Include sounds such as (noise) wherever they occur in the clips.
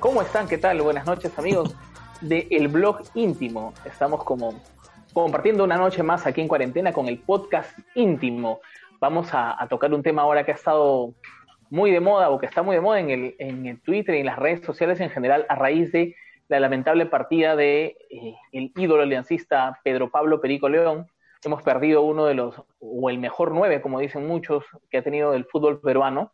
¿Cómo están? ¿Qué tal? Buenas noches amigos de El Blog Íntimo. Estamos como compartiendo una noche más aquí en cuarentena con el podcast íntimo. Vamos a, a tocar un tema ahora que ha estado muy de moda o que está muy de moda en el, en el Twitter y en las redes sociales en general a raíz de la lamentable partida de eh, el ídolo aliancista Pedro Pablo Perico León. Hemos perdido uno de los, o el mejor nueve, como dicen muchos, que ha tenido el fútbol peruano.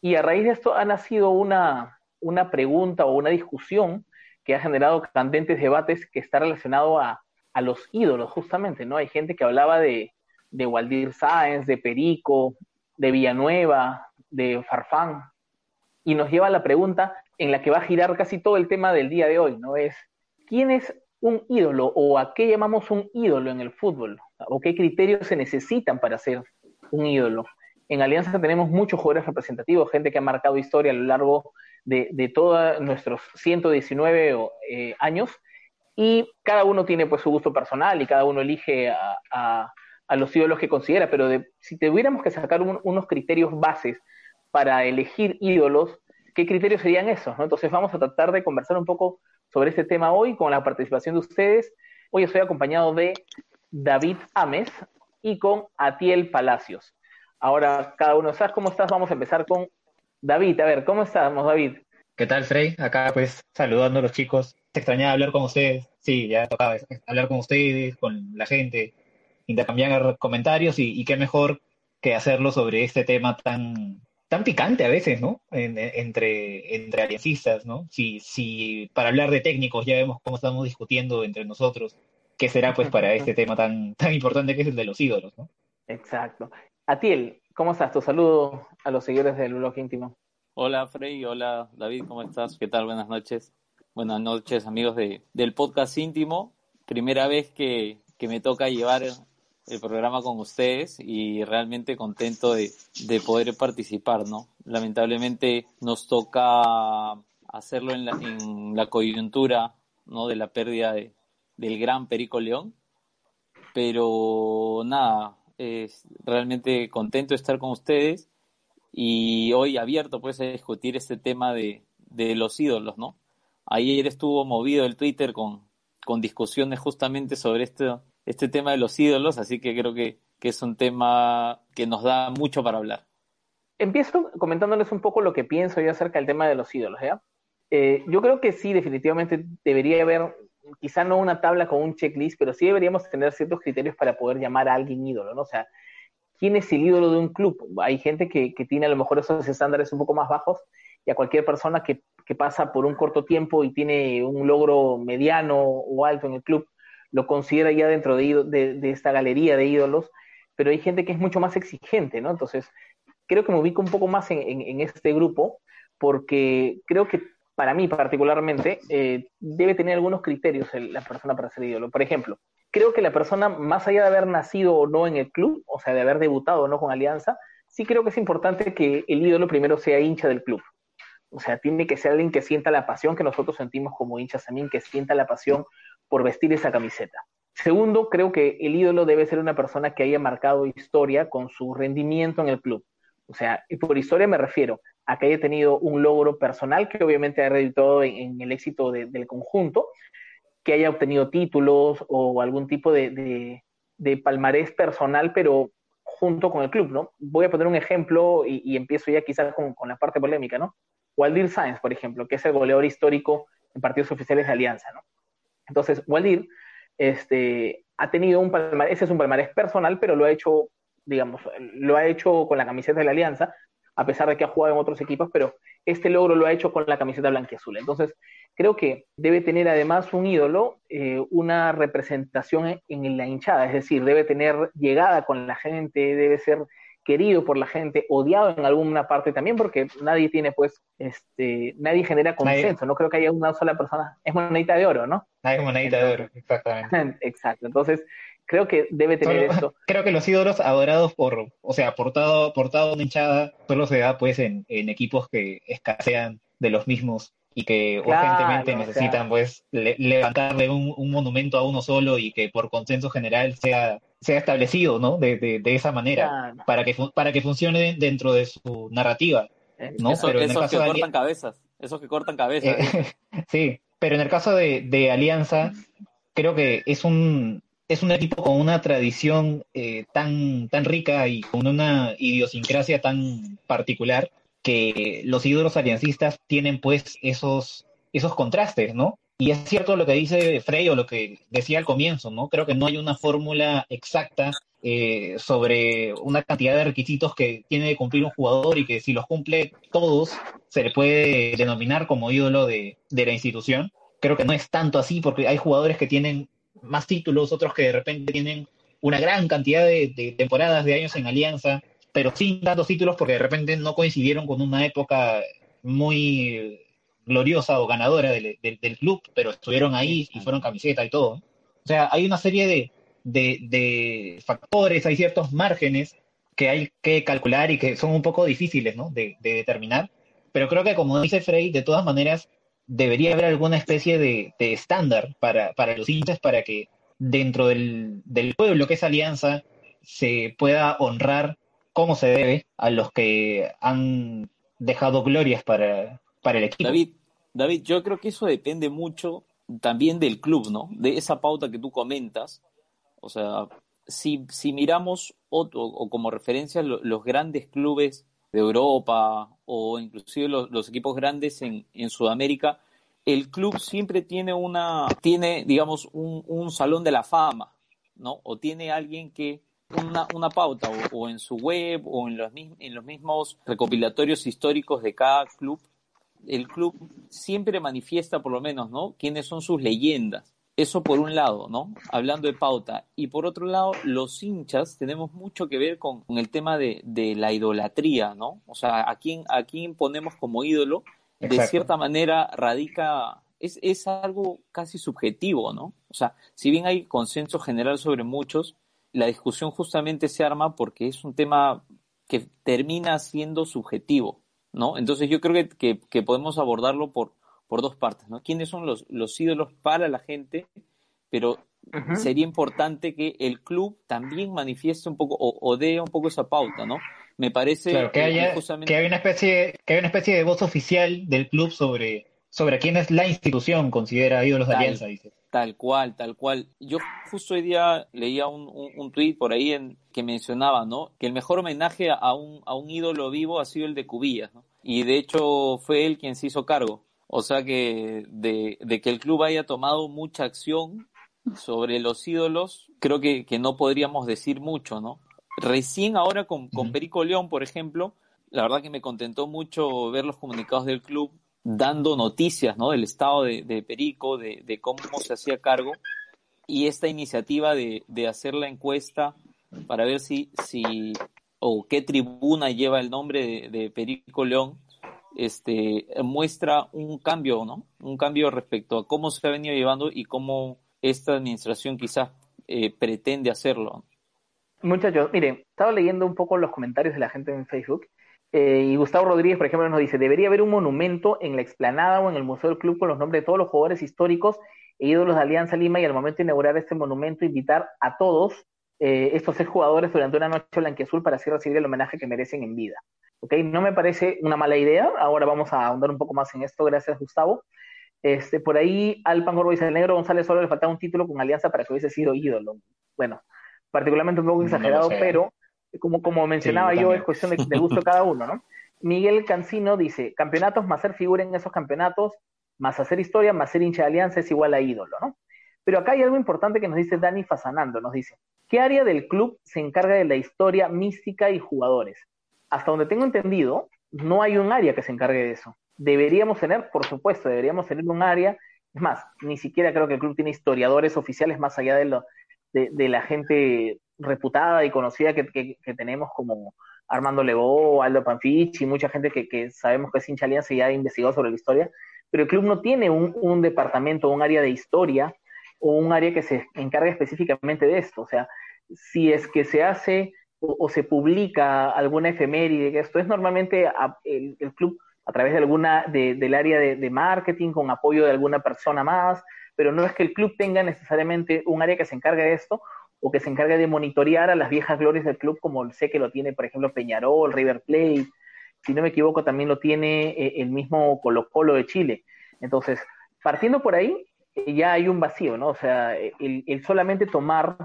Y a raíz de esto ha nacido una, una pregunta o una discusión que ha generado candentes debates que está relacionado a, a los ídolos, justamente, ¿no? Hay gente que hablaba de, de Waldir Sáenz, de Perico, de Villanueva, de Farfán, y nos lleva a la pregunta en la que va a girar casi todo el tema del día de hoy, ¿no? Es, ¿quién es un ídolo o a qué llamamos un ídolo en el fútbol? ¿O qué criterios se necesitan para ser un ídolo? En Alianza tenemos muchos jugadores representativos, gente que ha marcado historia a lo largo de, de todos nuestros 119 eh, años, y cada uno tiene pues su gusto personal y cada uno elige a, a, los ídolos que considera, pero de, si tuviéramos que sacar un, unos criterios bases para elegir ídolos, ¿qué criterios serían esos? ¿no? Entonces vamos a tratar de conversar un poco sobre este tema hoy con la participación de ustedes. Hoy estoy acompañado de David Ames y con Atiel Palacios. Ahora, cada uno, ¿sabes cómo estás? Vamos a empezar con David. A ver, ¿cómo estamos, David? ¿Qué tal, Frey? Acá, pues, saludando a los chicos. Te extrañaba hablar con ustedes. Sí, ya tocaba hablar con ustedes, con la gente, intercambiar comentarios y, y qué mejor que hacerlo sobre este tema tan, tan picante a veces, ¿no? En, entre, entre aliancistas, ¿no? Si, si para hablar de técnicos ya vemos cómo estamos discutiendo entre nosotros, ¿qué será pues para este tema tan, tan importante que es el de los ídolos, ¿no? Exacto. Atiel, ¿cómo estás? Tu saludo a los seguidores del blog íntimo. Hola Frey, hola David, ¿cómo estás? ¿Qué tal? Buenas noches. Buenas noches amigos de, del podcast íntimo. Primera vez que, que me toca llevar el programa con ustedes y realmente contento de, de, poder participar, ¿no? Lamentablemente nos toca hacerlo en la, en la coyuntura, ¿no? De la pérdida de, del gran Perico León, pero nada, es realmente contento de estar con ustedes y hoy abierto pues a discutir este tema de, de los ídolos, ¿no? Ayer estuvo movido el Twitter con, con discusiones justamente sobre esto este tema de los ídolos, así que creo que, que, es un tema que nos da mucho para hablar. Empiezo comentándoles un poco lo que pienso yo acerca del tema de los ídolos, ¿ya? Eh, yo creo que sí, definitivamente debería haber, quizá no una tabla con un checklist, pero sí deberíamos tener ciertos criterios para poder llamar a alguien ídolo, ¿no? O sea, ¿quién es el ídolo de un club? Hay gente que, que tiene a lo mejor esos estándares un poco más bajos y a cualquier persona que, que pasa por un corto tiempo y tiene un logro mediano o alto en el club, lo considera ya dentro de, esta galería de ídolos, pero hay gente que es mucho más exigente, ¿no? Entonces, creo que me ubico un poco más en, este grupo, porque creo que para mí particularmente eh, debe tener algunos criterios la persona para ser ídolo. Por ejemplo, creo que la persona, más allá de haber nacido o no en el club, o sea, de haber debutado o no con Alianza, sí creo que es importante que el ídolo primero sea hincha del club. O sea, tiene que ser alguien que sienta la pasión que nosotros sentimos como hinchas también, que sienta la pasión por vestir esa camiseta. Segundo, creo que el ídolo debe ser una persona que haya marcado historia con su rendimiento en el club. O sea, y por historia me refiero a que haya tenido un logro personal que obviamente ha reditado en, el éxito de, del conjunto, que haya obtenido títulos o algún tipo de, palmarés personal, pero junto con el club, ¿no? Voy a poner un ejemplo y, empiezo ya quizás con, con, la parte polémica, ¿no? Waldir Sáenz, por ejemplo, que es el goleador histórico en partidos oficiales de Alianza, ¿no? Entonces, Waldir este, ha tenido un palmarés, ese es un palmarés personal, pero lo ha hecho, digamos, lo ha hecho con la camiseta de la Alianza, a pesar de que ha jugado en otros equipos, pero este logro lo ha hecho con la camiseta blanquiazul. Entonces, creo que debe tener además un ídolo, eh, una representación en, la hinchada, es decir, debe tener llegada con la gente, debe ser querido por la gente, odiado en alguna parte también, porque nadie tiene, pues, este, nadie genera consenso, no creo que haya una sola persona, es monedita de oro, ¿no? Nadie es monedita de oro, exactamente. (laughs) Exacto, entonces creo que debe tener eso. (laughs) Creo que los ídolos adorados por, o sea, portado, portado una hinchada, solo se da, pues, en, en equipos que escasean de los mismos y que urgentemente necesitan pues levantarle un, monumento a uno solo y que por consenso general sea, sea establecido ¿no? de, de, esa manera para, que, para que funcione dentro de su narrativa. ¿no? pero en esos que cortan cabezas, esos que cortan cabezas. (laughs) sí, pero en el caso de, de Alianza, creo que es un, es un equipo con una tradición eh, tan, tan rica y con una idiosincrasia tan particular que los ídolos aliancistas tienen pues esos, esos contrastes, ¿no? Y es cierto lo que dice Frey o lo que decía al comienzo, ¿no? Creo que no hay una fórmula exacta eh, sobre una cantidad de requisitos que tiene que cumplir un jugador y que si los cumple todos se le puede denominar como ídolo de, de la institución. Creo que no es tanto así porque hay jugadores que tienen más títulos, otros que de repente tienen una gran cantidad de, de temporadas, de años en alianza, pero sin tantos títulos porque de repente no coincidieron con una época muy gloriosa o ganadora del, club, pero estuvieron ahí y fueron camiseta y todo. O sea, hay una serie de, factores, hay ciertos márgenes que hay que calcular y que son un poco difíciles ¿no? de, determinar, pero creo que como dice Frey, de todas maneras debería haber alguna especie de, estándar para, para los hinchas para que dentro del, del pueblo que es Alianza se pueda honrar cómo se debe a los que han dejado glorias para, para el equipo. David, David, yo creo que eso depende mucho también del club, ¿no? De esa pauta que tú comentas. O sea, si, si miramos otro, o como referencia los grandes clubes de Europa o inclusive los, equipos grandes en, en, Sudamérica, el club siempre tiene una, tiene, digamos, un, un salón de la fama, ¿no? O tiene alguien que una, una pauta o, en su web o en los, en los mismos recopilatorios históricos de cada club, el club siempre manifiesta por lo menos, ¿no? Quiénes son sus leyendas. Eso por un lado, ¿no? Hablando de pauta. Y por otro lado, los hinchas tenemos mucho que ver con, el tema de, de, la idolatría, ¿no? O sea, a quién, a quién ponemos como ídolo, de cierta manera radica, es, es algo casi subjetivo, ¿no? O sea, si bien hay consenso general sobre muchos, la discusión justamente se arma porque es un tema que termina siendo subjetivo, ¿no? Entonces yo creo que, que, podemos abordarlo por, por dos partes, ¿no? ¿Quiénes son los, los ídolos para la gente? Pero sería importante que el club también manifieste un poco o, dé un poco esa pauta, ¿no? Me parece que, haya, que hay una especie que hay una especie de voz oficial del club sobre sobre quién es la institución considera ídolos de alianza, dice. Tal cual, tal cual. Yo justo hoy día leía un, un, tuit por ahí en, que mencionaba, ¿no? Que el mejor homenaje a un, a un ídolo vivo ha sido el de Cubillas, ¿no? Y de hecho fue él quien se hizo cargo. O sea que de, que el club haya tomado mucha acción sobre los ídolos, creo que, que no podríamos decir mucho, ¿no? Recién ahora con, con Perico León, por ejemplo, la verdad que me contentó mucho ver los comunicados del club dando noticias ¿no? del estado de, Perico, de, cómo se hacía cargo, y esta iniciativa de, hacer la encuesta para ver si, si o qué tribuna lleva el nombre de, Perico León, este, muestra un cambio, ¿no? Un cambio respecto a cómo se ha venido llevando y cómo esta administración quizás eh, pretende hacerlo. Muchachos, miren, estaba leyendo un poco los comentarios de la gente en Facebook eh, y Gustavo Rodríguez, por ejemplo, nos dice, debería haber un monumento en la explanada o en el Museo del Club con los nombres de todos los jugadores históricos e ídolos de Alianza Lima y al momento de inaugurar este monumento invitar a todos eh, estos seis jugadores durante una noche blanquiazul para así recibir el homenaje que merecen en vida. ¿Okay? No me parece una mala idea, ahora vamos a ahondar un poco más en esto, gracias Gustavo. Este, por ahí Alpan Gorbo dice, el negro González solo le faltaba un título con Alianza para que hubiese sido ídolo. Bueno, particularmente un poco exagerado, pero como, como mencionaba yo, es cuestión (laughs) de, gusto cada uno, ¿no? Miguel Cancino dice, campeonatos más ser figura en esos campeonatos, más hacer historia, más ser hincha de alianza es igual a ídolo, ¿no? Pero acá hay algo importante que nos dice Dani Fasanando, nos dice, ¿qué área del club se encarga de la historia mística y jugadores? Hasta donde tengo entendido, no hay un área que se encargue de eso. Deberíamos tener, por supuesto, deberíamos tener un área. Es más, ni siquiera creo que el club tiene historiadores oficiales más allá de, lo, de, la gente reputada y conocida que, que, tenemos como Armando Levó, Aldo Panfich y mucha gente que, que sabemos que es hincha alianza y ha investigado sobre la historia. Pero el club no tiene un, un departamento, un área de historia o un área que se encargue específicamente de esto. O sea, si es que se hace o, se publica alguna efeméride, esto es normalmente el, club a través de alguna del área de, marketing con apoyo de alguna persona más, pero no es que el club tenga necesariamente un área que se encargue de esto o que se encargue de monitorear a las viejas glorias del club como sé que lo tiene por ejemplo Peñarol, River Plate, si no me equivoco también lo tiene eh, el mismo Colo Colo de Chile. Entonces, partiendo por ahí, ya hay un vacío, ¿no? O sea, el, solamente tomar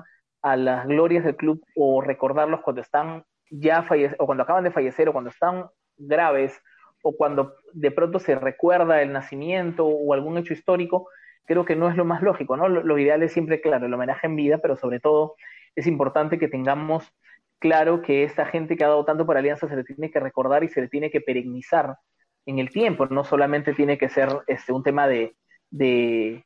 a las glorias del club o recordarlos cuando están ya o cuando acaban de fallecer, o cuando están graves, o cuando de pronto se recuerda el nacimiento o algún hecho histórico, creo que no es lo más lógico, ¿no? Lo, ideal es siempre, claro, el homenaje en vida, pero sobre todo es importante que tengamos claro que esta gente que ha dado tanto por Alianza se le tiene que recordar y se le tiene que perennizar en el tiempo, no solamente tiene que ser este, un tema de, de,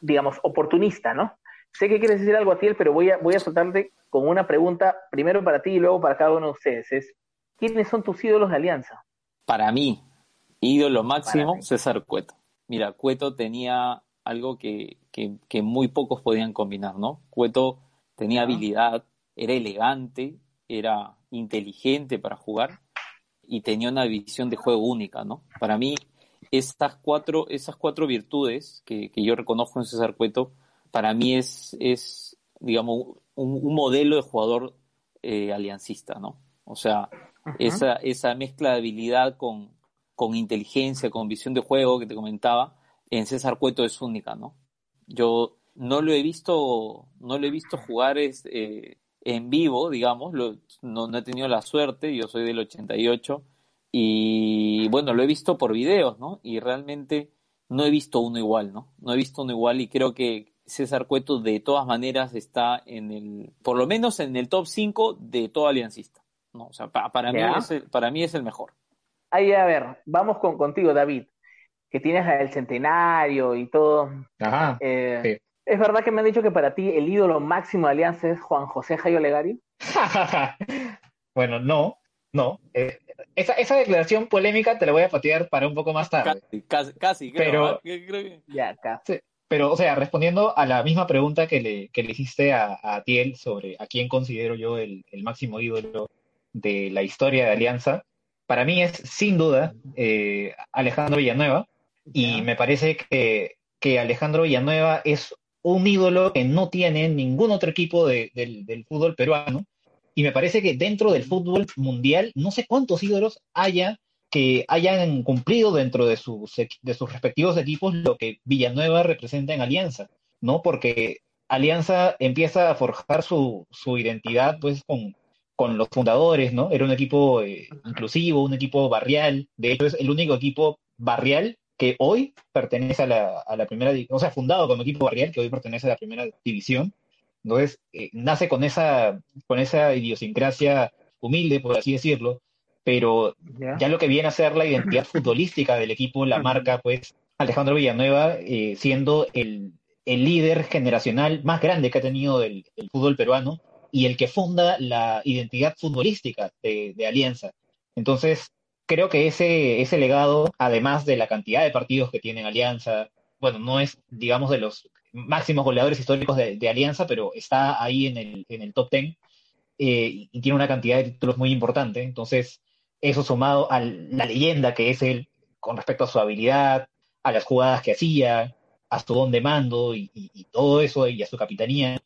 digamos, oportunista, ¿no? Sé que quieres decir algo a ti, pero voy a, voy a soltarte con una pregunta, primero para ti y luego para cada uno de ustedes. Es, ¿quiénes son tus ídolos de Alianza? Para mí, ídolo máximo, César Cueto. Mira, Cueto tenía algo que, que, muy pocos podían combinar, ¿no? Cueto tenía habilidad, era elegante, era inteligente para jugar y tenía una visión de juego única, ¿no? Para mí, estas cuatro, esas cuatro virtudes que, yo reconozco en César Cueto, para mí es, es digamos, un, modelo de jugador eh, aliancista, ¿no? O sea, esa, esa mezcla de habilidad con, con inteligencia, con visión de juego que te comentaba, en César Cueto es única, ¿no? Yo no lo he visto, no lo he visto jugar eh, en vivo, digamos, no, no, he tenido la suerte, yo soy del 88, y bueno, lo he visto por videos, ¿no? Y realmente no he visto uno igual, ¿no? No he visto uno igual y creo que César Cueto de todas maneras está en el, por lo menos en el top 5 de todo aliancista, ¿no? O sea, para, mí es el, para mí es el mejor. Ahí, a ver, vamos con, contigo, David, que tienes el centenario y todo. Ajá, eh, ¿Es verdad que me han dicho que para ti el ídolo máximo de Alianza es Juan José Jayo Legario? (laughs) bueno, no, no. Eh, esa, esa declaración polémica te la voy a patear para un poco más tarde. Casi, casi, pero, Ya, casi. Pero, o sea, respondiendo a la misma pregunta que le, que le hiciste a, a Tiel sobre a quién considero yo el, el, máximo ídolo de la historia de Alianza, para mí es sin duda eh, Alejandro Villanueva. Y me parece que, que Alejandro Villanueva es un ídolo que no tiene ningún otro equipo del, del fútbol peruano y me parece que dentro del fútbol mundial, no sé cuántos ídolos haya que hayan cumplido dentro de sus, de sus respectivos equipos lo que Villanueva representa en Alianza, ¿no? Porque Alianza empieza a forjar su, su identidad, pues, con, con los fundadores, ¿no? Era un equipo eh, inclusivo, un equipo barrial, de hecho es el único equipo barrial que hoy pertenece a la, a la primera, o sea, fundado como equipo barrial que hoy pertenece a la primera división, entonces, eh, nace con esa, con esa idiosincrasia humilde, por así decirlo, pero ya. lo que viene a ser la identidad futbolística del equipo, la marca, pues, Alejandro Villanueva, eh, siendo el, el, líder generacional más grande que ha tenido el, el, fútbol peruano y el que funda la identidad futbolística de, de Alianza. Entonces, creo que ese, ese legado, además de la cantidad de partidos que tiene Alianza, bueno, no es, digamos, de los máximos goleadores históricos de, Alianza, pero está ahí en el, en el top 10 eh, y tiene una cantidad de títulos muy importante. Entonces, eso sumado a la leyenda que es él con respecto a su habilidad, a las jugadas que hacía, a su don de mando y, todo eso y a su capitanía,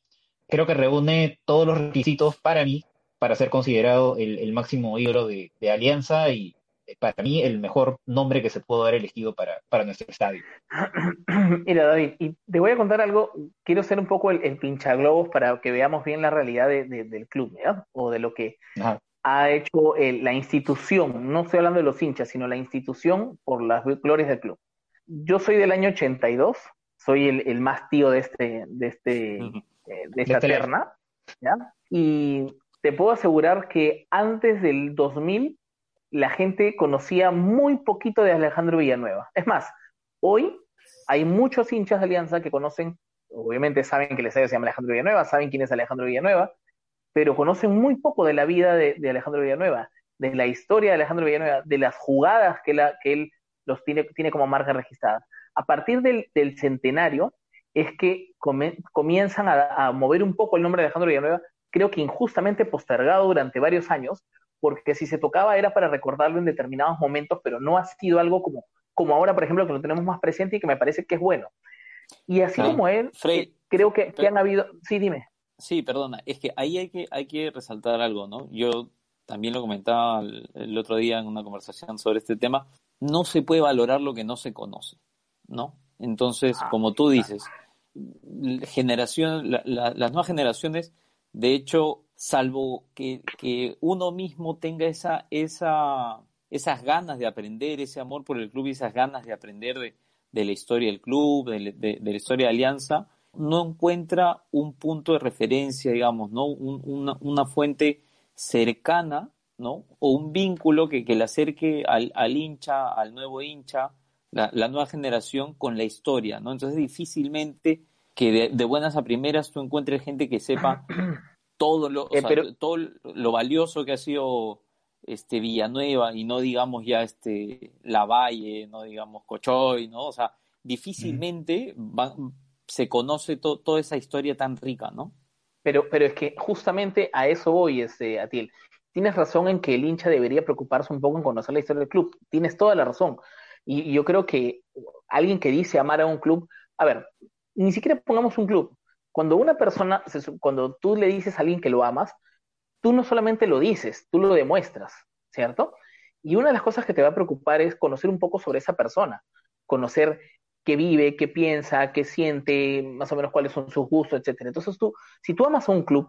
creo que reúne todos los requisitos para mí para ser considerado el, máximo ídolo de, de Alianza y, para mí el mejor nombre que se pudo haber elegido para, para nuestro estadio. (clears throat) Mira, David, y te voy a contar algo, quiero ser un poco el, el pinchaglobos para que veamos bien la realidad del club, O de lo que ha hecho la institución, no estoy hablando de los hinchas, sino la institución por las glorias del club. Yo soy del año 82, soy el, el más tío de este, de este, eh, de esta este terna, ¿ya? Y te puedo asegurar que antes del 2000 la gente conocía muy poquito de Alejandro Villanueva. Es más, hoy hay muchos hinchas de Alianza que conocen, obviamente saben que el estadio se llama Alejandro Villanueva, saben quién es Alejandro Villanueva, pero conocen muy poco de la vida de, Alejandro Villanueva, de la historia de Alejandro Villanueva, de las jugadas que, él los tiene, tiene como marca registrada. A partir del, del centenario es que comienzan a, a, mover un poco el nombre de Alejandro Villanueva, creo que injustamente postergado durante varios años, porque si se tocaba era para recordarlo en determinados momentos, pero no ha sido algo como, como ahora, por ejemplo, que lo tenemos más presente y que me parece que es bueno. Y así como él, Frey, creo que, que, han habido... Sí, dime. Sí, perdona, es que ahí hay que, hay que resaltar algo, ¿no? Yo también lo comentaba el, el otro día en una conversación sobre este tema, no se puede valorar lo que no se conoce, ¿no? Entonces, ah, como tú dices, generación, la, la, las nuevas generaciones, de hecho, salvo que, que uno mismo tenga esa, esa, esas ganas de aprender, ese amor por el club y esas ganas de aprender de, de la historia del club, de, la historia de Alianza, no encuentra un punto de referencia, digamos, ¿no? Un, una, una, fuente cercana, ¿no? O un vínculo que, que le acerque al, hincha, al nuevo hincha, la, la, nueva generación con la historia, ¿no? Entonces difícilmente que de, de buenas a primeras tú encuentres gente que sepa (clears throat) todo lo, o eh, pero... sea, todo lo valioso que ha sido este Villanueva y no digamos ya este Lavalle, no digamos Cochoy, ¿no? O sea, difícilmente va, se conoce to, toda esa historia tan rica, ¿no? Pero, pero es que justamente a eso voy, este, Atil. Tienes razón en que el hincha debería preocuparse un poco en conocer la historia del club. Tienes toda la razón. Y, y yo creo que alguien que dice amar a un club, a ver, ni siquiera pongamos un club. Cuando una persona, cuando tú le dices a alguien que lo amas, tú no solamente lo dices, tú lo demuestras, ¿cierto? Y una de las cosas que te va a preocupar es conocer un poco sobre esa persona, conocer qué vive, qué piensa, qué siente, más o menos cuáles son sus gustos, etcétera. Entonces tú, si tú amas a un club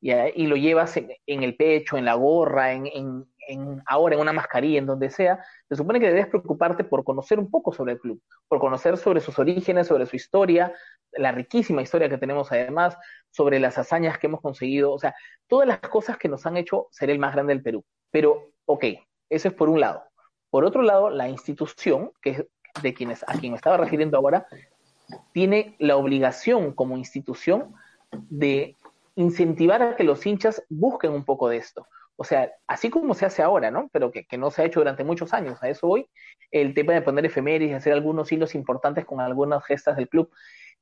y lo llevas en, en, el pecho, en la gorra, en, en, en, ahora en una mascarilla, en donde sea, se supone que debes preocuparte por conocer un poco sobre el club, por conocer sobre sus orígenes, sobre su historia, la riquísima historia que tenemos además, sobre las hazañas que hemos conseguido, o sea, todas las cosas que nos han hecho ser el más grande del Perú. Pero, ok, eso es por un lado. Por otro lado, la institución, que es de quienes, a quien me estaba refiriendo ahora, tiene la obligación como institución de incentivar a que los hinchas busquen un poco de esto. O sea, así como se hace ahora, ¿no? Pero que, que no se ha hecho durante muchos años, a eso voy, el tema de poner efemérides, hacer algunos hilos importantes con algunas gestas del club.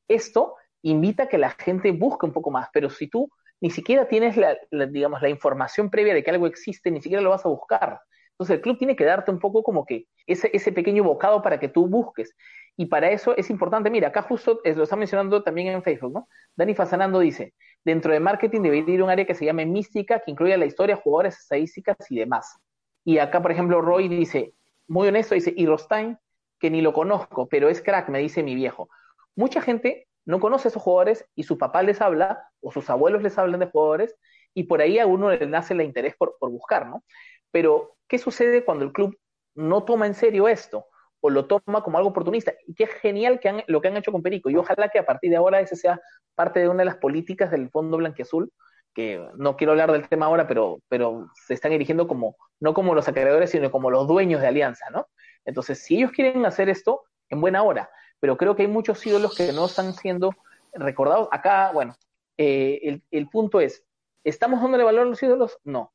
Esto invita a que la gente busque un poco más, pero si tú ni siquiera tienes la, digamos, la información previa de que algo existe, ni siquiera lo vas a buscar. Entonces el club tiene que darte un poco como que ese, ese pequeño bocado para que tú busques. Y para eso es importante, mira, acá justo lo está mencionando también en Facebook, ¿no? Dani Fasanando dice, dentro de marketing debería ir un área que se llame mística, que incluya la historia, jugadores, estadísticas y demás. Y acá, por ejemplo, Roy dice, muy honesto, dice, y Rostain, que ni lo conozco, pero es crack, me dice mi viejo. Mucha gente no conoce a esos jugadores y su papá les habla, o sus abuelos les hablan de jugadores, y por ahí a uno le nace el interés por, por buscar, ¿no? Pero, ¿qué sucede cuando el club no toma en serio esto? O lo toma como algo oportunista. Y qué genial que han, lo que han hecho con Perico. Y ojalá que a partir de ahora ese sea parte de una de las políticas del Fondo Blanquiazul, que no quiero hablar del tema ahora, pero, pero se están erigiendo como, no como los acreedores, sino como los dueños de Alianza, ¿no? Entonces, si ellos quieren hacer esto, en buena hora. Pero creo que hay muchos ídolos que no están siendo recordados. Acá, bueno, eh, el, el punto es, ¿estamos dándole valor a los ídolos? No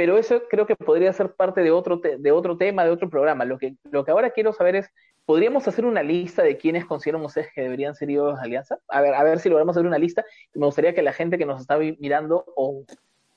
pero eso creo que podría ser parte de otro, te de otro tema, de otro programa. Lo que, lo que ahora quiero saber es, ¿podríamos hacer una lista de quienes consideran ustedes que deberían ser ídolos de Alianza? A ver, a ver si logramos hacer una lista. Me gustaría que la gente que nos está mirando o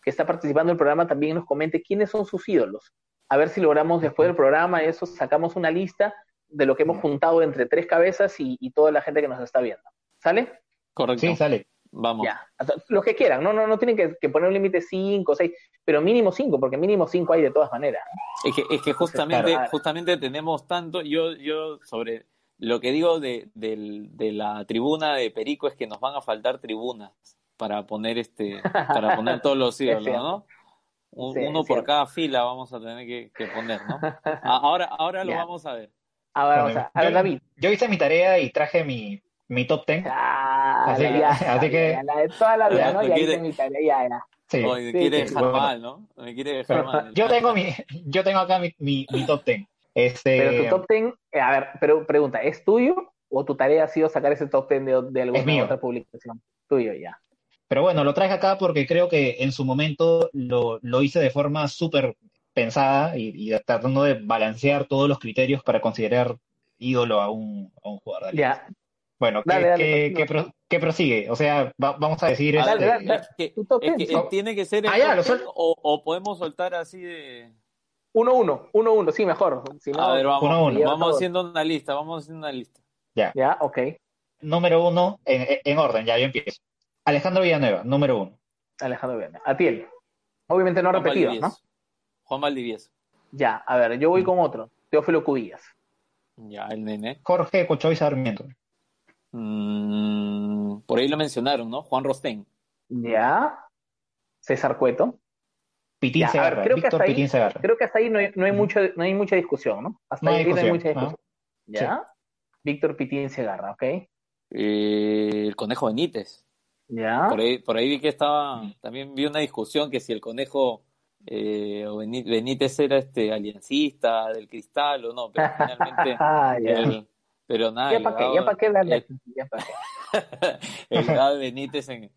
que está participando en el programa también nos comente quiénes son sus ídolos. A ver si logramos después del programa eso, sacamos una lista de lo que hemos juntado entre tres cabezas y, y toda la gente que nos está viendo. ¿Sale? Correcto. Sí, sale. Vamos. Ya, los que quieran, no, no, no tienen que, que poner un límite 5, 6, pero mínimo 5, porque mínimo 5 hay de todas maneras. Es que, es que justamente, claro. justamente tenemos tanto, yo, yo sobre lo que digo de, de, de, la tribuna de Perico es que nos van a faltar tribunas para poner este, para poner todos los (laughs) ídolos, ¿no? Un, sí, uno por cada fila vamos a tener que, que poner, ¿no? (laughs) Ahora, ahora lo ya. vamos a ver. Ahora vamos a, a ver, David. Yo hice mi tarea y traje mi, mi top 10. Ah, (laughs) así, ya, así que. la de toda la vida, ¿no? Ya hice mi tarea, ya. Sí. Oye, me Sí, quiere sí, dejar bueno. mal, ¿no? Me quiere dejar mal. Yo tengo mi, yo tengo acá mi, mi, mi top 10. Este, Pero tu top 10, eh, a ver, pero pregunta, ¿es tuyo o tu tarea ha sido sacar ese top 10 de, de alguna Es mío. otra publicación? Tuyo, ya. Pero bueno, lo traje acá porque creo que en su momento lo, lo hice de forma súper pensada y, y tratando de balancear todos los criterios para considerar ídolo a un, a un jugador. de. Ya, Bueno, ¿qué, qué pro- qué prosigue? O sea, va- vamos a decir... Ah, Dale, este, dale, dale. Es que, Tu top es 10, que sí. tiene que ser Ah, ya, top lo 10 suel- o, o podemos soltar así de... 1-1, 1-1, sí, mejor. Si no, A ver, vamos, uno a uno. vamos haciendo una lista, vamos haciendo una lista. Ya, Ya, ok. número uno, en, en orden, ya yo empiezo. Alejandro Villanueva, número uno. Alejandro Verne. Atiel. Obviamente no Juan repetido, ¿no? Juan Valdivieso. Ya, a ver, yo voy con otro. Teófilo Cubillas. Ya, el nene. Jorge Cochoy Sarmiento. Mm, por ahí lo mencionaron, ¿no? Juan Rostén. Ya. César Cueto. Pitín Ya, ver, Segarra, creo que Víctor hasta ahí- Pitín Segarra. Creo que hasta ahí no hay, no hay, mucho, no hay mucha discusión, ¿no? Hasta No ahí no hay mucha discusión. ¿Ya? Víctor Pitín Segarra, ¿ok? Eh, el Conejo Benítez. ¿Ya? Por ahí, por ahí vi que estaba, también vi una discusión que si el Conejo eh, Benítez era este aliancista del cristal o no, pero finalmente (laughs) Ah, el- pero nada, ¿Ya para qué? ¿Ya para qué darle? el- ¿Ya pa' qué? (laughs) el legado de Benítez en-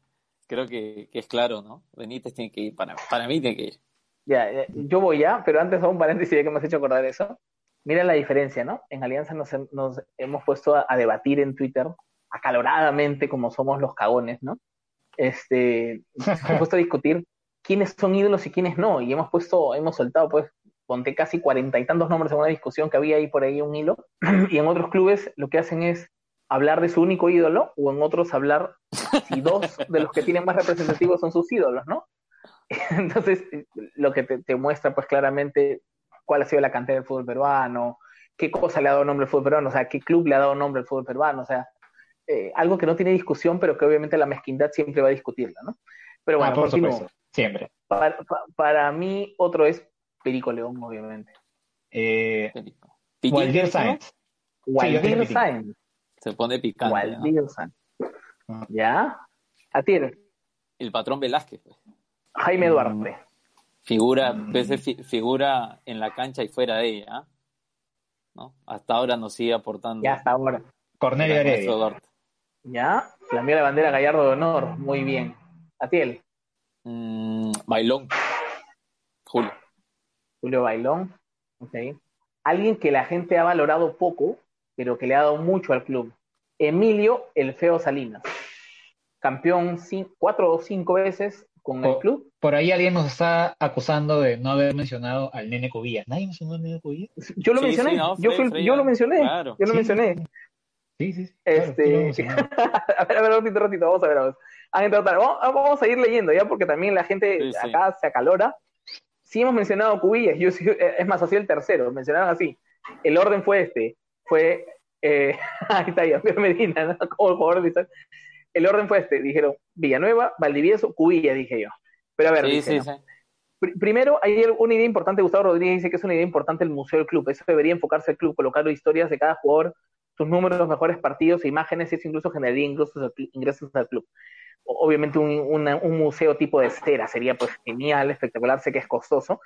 creo que, que es claro, ¿no? Benítez tiene que ir, para, para mí tiene que ir. Ya, ya, yo voy ya, pero antes a un paréntesis ya que me has hecho acordar eso. Mira la diferencia, ¿no? En Alianza nos, hem- nos hemos puesto a, a debatir en Twitter acaloradamente como somos los cagones, ¿no? Este, nos (laughs) hemos puesto a discutir quiénes son ídolos y quiénes no, y hemos puesto, hemos soltado, pues, ponte casi cuarenta y tantos nombres en una discusión que había ahí por ahí un hilo, (clears throat) y en otros clubes lo que hacen es hablar de su único ídolo, o en otros hablar si dos de los que tienen más representativos son sus ídolos, ¿no? (laughs) Entonces, lo que te, te muestra pues claramente cuál ha sido la cantera del fútbol peruano, qué cosa le ha dado nombre al fútbol peruano, o sea, qué club le ha dado nombre al fútbol peruano, o sea, eh, algo que no tiene discusión, pero que obviamente la mezquindad siempre va a discutirla, ¿no? Pero bueno, ah, por supuesto, siempre. Para, pa- para mí, otro es Perico León, obviamente. Eh, Perico. Waldir ¿no? Sáenz. Waldir. Sáenz. Se pone picante. ¿no? Waldir Sáenz. Ah. ¿Ya? A ti, El patrón Velázquez. pues. Jaime Mm. Duarte. Figura, Mm. veces fi- figura en la cancha y fuera de ella. ¿ah? ¿no? Hasta ahora nos sigue aportando. Ya hasta ahora. Cornelio el Heredia. ¿Ya? Flameó la bandera Gallardo de Honor. Muy bien. Atiel. Mm, Bailón. Julio. Bailón. Ok. Alguien que la gente ha valorado poco, pero que le ha dado mucho al club. Emilio El Feo Salinas. Campeón cuatro o cinco veces con el club. Por ahí alguien nos está acusando de no haber mencionado al nene Cubillas. ¿Nadie mencionó al nene Cubillas? Yo lo Sí, mencioné. sí, no, yo, Fred- fui- Fred yo lo mencioné. Claro. Yo lo Sí. mencioné. Sí, sí, sí. claro, Este- (laughs) mencionó. a ver, a ver, ratito, ratito, vamos a ver. Vamos, Han entrado tarde. vamos, vamos a ir leyendo ya, porque también la gente Sí, sí. acá se acalora. Sí hemos mencionado Cubillas, yo sí- eh, es más, así el tercero, mencionaron así. El orden fue este, fue, eh, (laughs) ahí está, ya, Medina, ¿no? (laughs) como el jugador de. El orden fue este, dijeron Villanueva, Valdivieso, Cubillas, dije yo. Pero a ver, Sí, sí, ¿no? sí. Pr- Primero, hay una idea importante, Gustavo Rodríguez dice que es una idea importante el museo del club. Eso debería enfocarse el club, colocar historias de cada jugador, sus números, los mejores partidos imágenes, y eso incluso generaría cl- ingresos al club. Obviamente un, un museo tipo de cera sería pues genial, espectacular, sé que es costoso,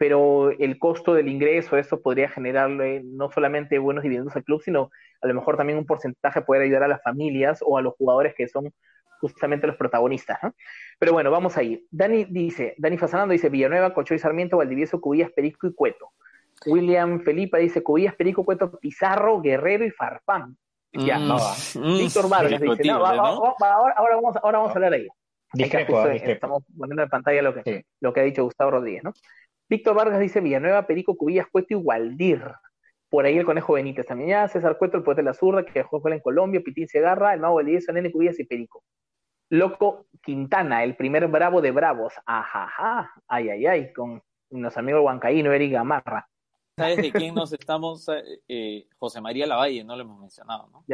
pero el costo del ingreso, eso podría generarle no solamente buenos dividendos al club, sino a lo mejor también un porcentaje poder ayudar a las familias o a los jugadores que son justamente los protagonistas. Pero bueno, vamos a ir. Dani dice, Dani Fasanando dice Villanueva, Cochoy Sarmiento, Valdivieso, Cubillas, Perico y Cueto. William Felipa dice Cubillas, Perico, Cueto, Pizarro, Guerrero y Farfán. Ya, Mm, no va. mm, Víctor Vargas dice, no, va- va- ¿no? va- ahora, ahora vamos, ahora vamos a hablar ahí. Discrepo, justo, ah. Estamos poniendo en pantalla lo que, Sí. lo que ha dicho Gustavo Rodríguez, ¿no? Víctor Vargas dice Villanueva, Perico, Cubillas, Cueto y Waldir. Por ahí el Conejo Benítez también ya, César Cueto, el poeta de la zurda, que jugó en Colombia, Pitín Segarra, el Mago Valdivieso, Nene Cubillas y Perico. Loco Quintana, el primer bravo de bravos. Ajaja, ay, ay, ay, con los amigos Huancaíno, Eric Gamarra. ¿Sabes de quién nos estamos? eh, José María Lavalle, no lo hemos mencionado, ¿no?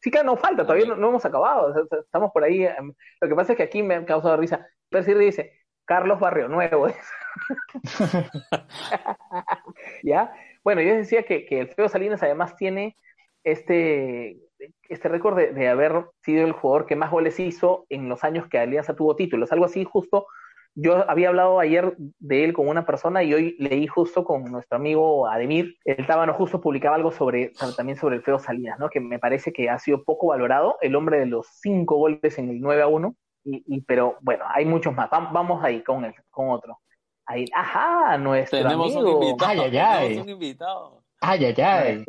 Sí, claro, no falta, todavía no, no hemos acabado. Estamos por ahí. em, Lo que pasa es que aquí me ha causado risa. Percy dice, Carlos Barrio Nuevo. (laughs) ¿Ya? Bueno, yo decía que, que el Feo Salinas además tiene este, este récord de, de haber sido el jugador que más goles hizo en los años que Alianza tuvo títulos. Algo así justo Yo había hablado ayer de él con una persona y hoy leí justo con nuestro amigo Ademir, el Tábano justo publicaba algo sobre también sobre el Feo Salinas, ¿no? Que me parece que ha sido poco valorado, el hombre de los cinco goles en el 9 a 1, y, pero bueno, hay muchos más. Vamos ahí con el, con otro. Ahí, ajá, nuestro tenemos amigo. Un invitado, Ay, ay, ay. Tenemos un invitado. Ay, ay, ay.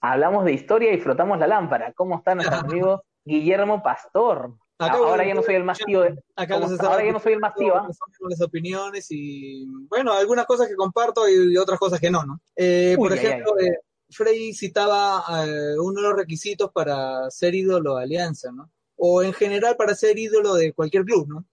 Hablamos de historia y frotamos la lámpara. ¿Cómo está nuestro (laughs) amigo Guillermo Pastor? Acá ahora ya no soy el más tío Ahora ya no soy el más tío, las opiniones y, bueno, algunas cosas que comparto y, otras cosas que no, ¿no? Eh, Uy, por ejemplo, eh, Frey citaba eh, uno de los requisitos para ser ídolo de Alianza, ¿no? O en general para ser ídolo de cualquier club, ¿no?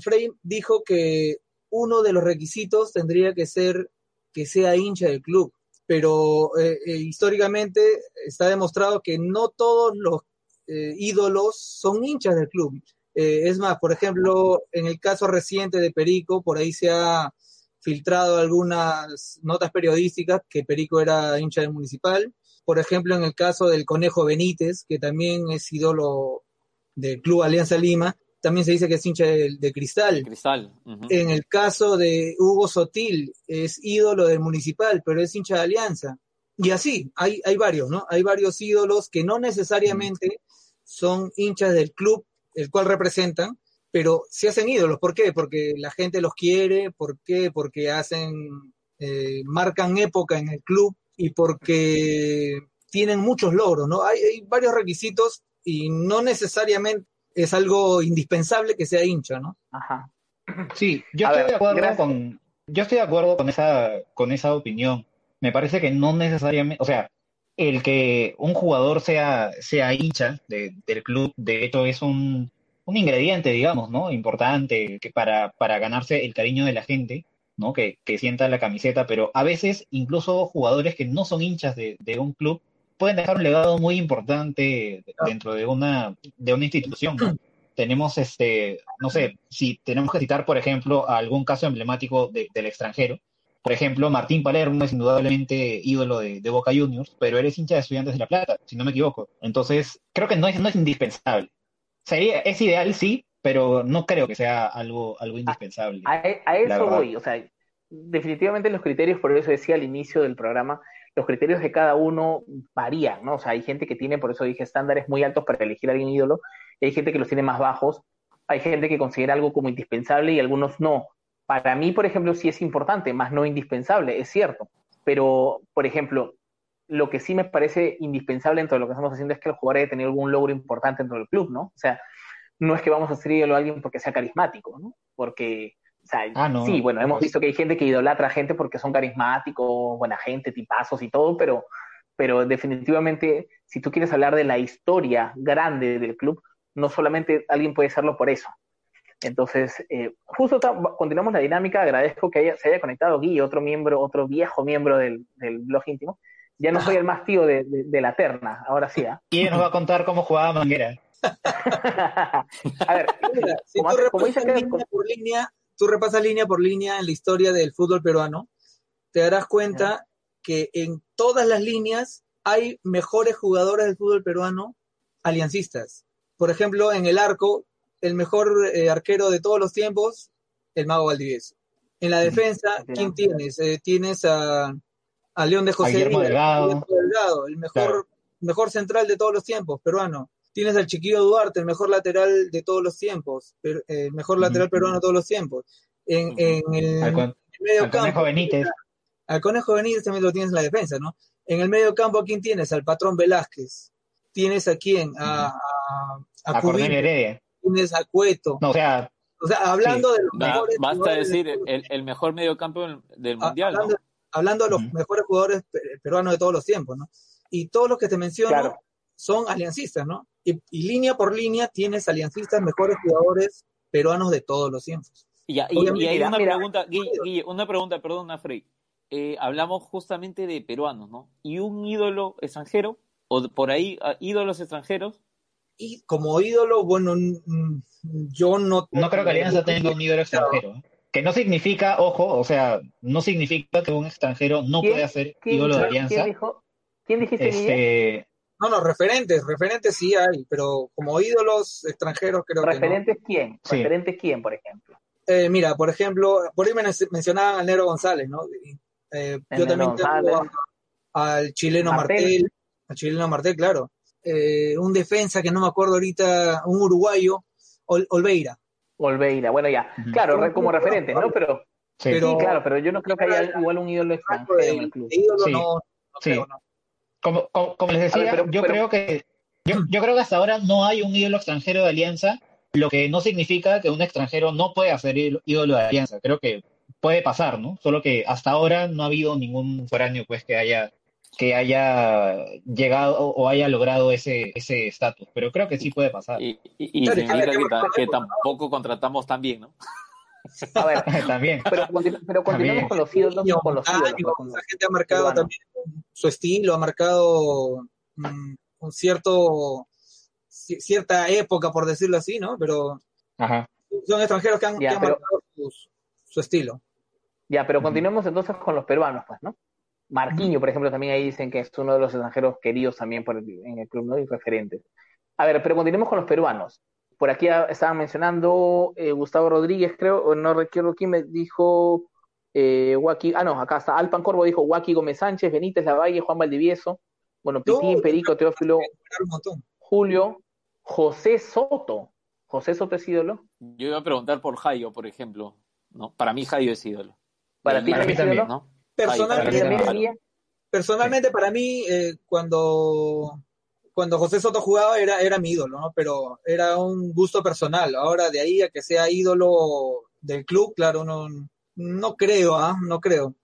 Frey dijo que uno de los requisitos tendría que ser que sea hincha del club, pero históricamente está demostrado que no todos los eh, ídolos son hinchas del club. Eh, es más, por ejemplo, en el caso reciente de Perico, por ahí se ha filtrado algunas notas periodísticas que Perico era hincha del municipal. Por ejemplo, en el caso del Conejo Benítez, que también es ídolo del Club Alianza Lima, también se dice que es hincha de, de Cristal. Cristal. En el caso de Hugo Sotil, es ídolo del municipal, pero es hincha de Alianza. Y así, hay, hay varios, ¿no? Hay varios ídolos que no necesariamente son hinchas del club el cual representan, pero se hacen ídolos. ¿Por qué? Porque la gente los quiere, ¿por qué? Porque hacen, eh, marcan época en el club y porque tienen muchos logros, ¿no? Hay, hay varios requisitos y no necesariamente es algo indispensable que sea hincha, ¿no? Ajá. Sí, yo A estoy ver, de acuerdo gracias. con, yo estoy de acuerdo con esa, con esa opinión. Me parece que no necesariamente, o sea, el que un jugador sea, sea hincha de- del club, de hecho, es un, un ingrediente, digamos, ¿no? Importante que para, para ganarse el cariño de la gente, ¿no? Que, que sienta la camiseta, pero a veces incluso jugadores que no son hinchas de, de un club pueden dejar un legado muy importante dentro de una, de una institución, ¿no? tenemos este, no sé, si tenemos que citar, por ejemplo, algún caso emblemático de- del extranjero. Por ejemplo, Martín Palermo es indudablemente ídolo de, de Boca Juniors, pero eres hincha de Estudiantes de La Plata, si no me equivoco. Entonces, creo que no es, no es indispensable. Sería, es ideal, sí, pero no creo que sea algo, algo indispensable. A, e- a eso voy, o sea, definitivamente los criterios, por eso decía al inicio del programa, los criterios de cada uno varían, ¿no? O sea, hay gente que tiene, por eso dije, estándares muy altos para elegir a alguien ídolo, y hay gente que los tiene más bajos, hay gente que considera algo como indispensable y algunos no. Para mí, por ejemplo, sí es importante, más no indispensable, es cierto, pero, por ejemplo, lo que sí me parece indispensable dentro de lo que estamos haciendo es que el jugador haya tenido algún logro importante dentro del club, ¿no? O sea, no es que vamos a ser ídolo a alguien porque sea carismático, ¿no? Porque, o sea, Ah, no. sí, bueno, hemos visto que hay gente que idolatra a gente porque son carismáticos, buena gente, tipazos y todo, pero, pero definitivamente, si tú quieres hablar de la historia grande del club, no solamente alguien puede serlo por eso. Entonces, eh, justo continuamos la dinámica, agradezco que haya- se haya conectado Gui, otro miembro, otro viejo miembro del, del blog íntimo. Ya no soy el más tío de, de- de la terna, ahora sí. ¿Quién nos va a contar cómo jugaba Manguera? a ver, (laughs) si como, tú como dice línea por línea, tú repasas línea por línea en la historia del fútbol peruano, te darás cuenta que en todas las líneas hay mejores jugadores del fútbol peruano aliancistas. Por ejemplo, en el arco, el mejor eh, arquero de todos los tiempos, el Mago Valdivieso. En la defensa, Ya. ¿quién tienes? Eh, tienes a, a León de José Guillermo Díaz, Delgado. Guillermo Delgado, el mejor, Claro. mejor central de todos los tiempos, peruano. Tienes al Chiquillo Duarte, el mejor lateral de todos los tiempos, eh, el mejor lateral peruano de todos los tiempos. En, en el, Al, con- medio al Conejo campo, Benítez. al Conejo Benítez también lo tienes en la defensa, ¿no? En el medio campo, ¿a quién tienes? Al Patrón Velázquez. ¿Tienes a quién? A, a, a A Cornelio Heredia. Tienes a Cueto. No, o sea, O sea, hablando de los Ba- mejores basta jugadores decir del- el, el mejor mediocampo del, mundial, ¿no? hablando, hablando de los Ujú. mejores jugadores pe- peruanos de todos los tiempos, ¿no? Y todos los que te menciono Claro. son aliancistas, ¿no? Y, y línea por línea tienes aliancistas mejores jugadores peruanos de todos los tiempos. Y, y- y hay mira, una mira. pregunta, Gui- Guille, una pregunta, perdona, Frey. Eh, hablamos justamente de peruanos, ¿no? ¿Y un ídolo extranjero? ¿O por ahí ah, ídolos extranjeros? Y como ídolo, bueno, yo no... no creo que Alianza tenga un ídolo extranjero. ¿eh? Que no significa, ojo, o sea, no significa que un extranjero no ¿Quién- pueda ser ¿Quién, ídolo de quién Alianza. dijo? ¿Quién dijiste? Este, No, no, referentes, referentes sí hay, pero como ídolos extranjeros creo ¿Referentes quién? Sí. ¿Referentes quién, por ejemplo? Eh, mira, por ejemplo, por ahí me mencionaban al Nero González, ¿no? Eh, yo también tengo a- al chileno Martel. Martel, al chileno Martel, claro. Eh, un defensa que no me acuerdo ahorita, un uruguayo, Ol- Olveira. Olveira, bueno, ya. Claro, como referentes, ¿no? Pero Sí. Pero- sí, claro, pero yo no creo que haya igual un ídolo extranjero en el club. Ídolo Sí. no, no Sí. creo, no. Como, como, como les decía, ver, pero- yo pero- creo que yo, yo creo que hasta ahora no hay un ídolo extranjero de Alianza, lo que no significa que un extranjero no pueda ser ídolo- ídolo de Alianza. Creo que puede pasar, ¿no? Solo que hasta ahora no ha habido ningún foráneo pues que haya que haya llegado o haya logrado ese ese estatus, pero creo que sí puede pasar. Y, y, y Claro, que, ta- claro. que tampoco contratamos tan bien, ¿no? A ver, (laughs) También. pero, pero continuamos También. con los ídolos, Niño, con los ídolos. con los- esa gente ha marcado también su estilo, ha marcado mm, un cierto ci- cierta época, por decirlo así, ¿no? Pero Ajá. son extranjeros que han, Ya, que han pero- marcado su, su estilo. Ya, pero continuemos entonces con los peruanos, pues, ¿no? Marquinho, por ejemplo, también ahí dicen que es uno de los extranjeros queridos también por el- en el club, ¿no? Y referentes. A ver, pero continuemos con los peruanos. Por aquí estaban mencionando eh, Gustavo Rodríguez, creo, o no recuerdo quién me dijo eh, Joaquín, ah, no, acá está, Alpan Corvo dijo Joaquín Gómez Sánchez, Benítez Lavalle, Juan Valdivieso, bueno, Pitín, No, Perico, Teófilo. Julio, José Soto. José Soto es ídolo. Yo iba a preguntar por Jairo, por ejemplo. ¿no? Para mí Jairo es ídolo. Para ti Para mí es también, ídolo. ¿no? Personalmente, Para personalmente para mí, eh, cuando, cuando José Soto jugaba era, era mi ídolo, ¿no? Pero era un gusto personal. Ahora de ahí a que sea ídolo del club, claro, no, no creo, ¿ah? No creo.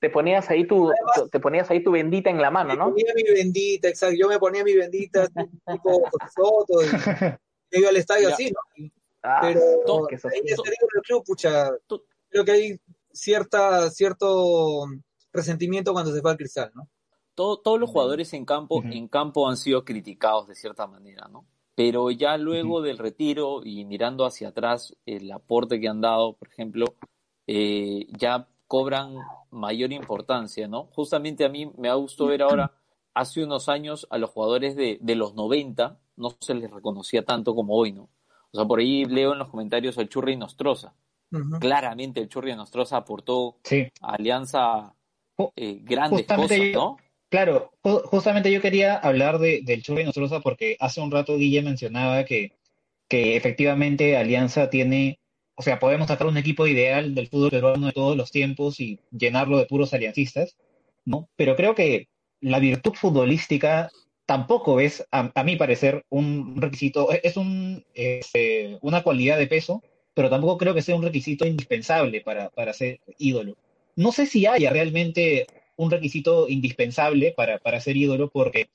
Te ponías ahí tu, tu- te ponías ahí tu bendita en la mano, Me ¿no? ponía mi bendita, exacto. Yo me ponía mi bendita, (laughs) tipo José Soto, y (laughs) me iba al estadio Ya. así, ¿no? Ah, Pero to- que eso- ahí es el ídolo del club, pucha, creo que hay cierta, cierto resentimiento cuando se va al cristal, ¿no? Todo- todos los jugadores en campo, en campo han sido criticados de cierta manera, ¿no? Pero ya luego del retiro y mirando hacia atrás el aporte que han dado, por ejemplo, eh, ya cobran mayor importancia, ¿no? Justamente a mí me ha gustado ver ahora, hace unos años a los jugadores de, de los 90 no se les reconocía tanto como hoy, ¿no? O sea, por ahí leo en los comentarios al Churri Nostroza. Claramente el Churri Nostroza aportó Sí. a Alianza eh, grandes justamente cosas, yo- ¿no? Claro, ju- justamente yo quería hablar de, del Churri Nostroza porque hace un rato Guille mencionaba que, que efectivamente Alianza tiene, o sea, podemos sacar un equipo ideal del fútbol peruano de todos los tiempos y llenarlo de puros aliancistas, ¿no? Pero creo que la virtud futbolística tampoco es, a, a mi parecer, un requisito, e, es un, este, una cualidad de peso, pero tampoco creo que sea un requisito indispensable para, para ser ídolo. No sé si haya realmente un requisito indispensable para, para ser ídolo, porque,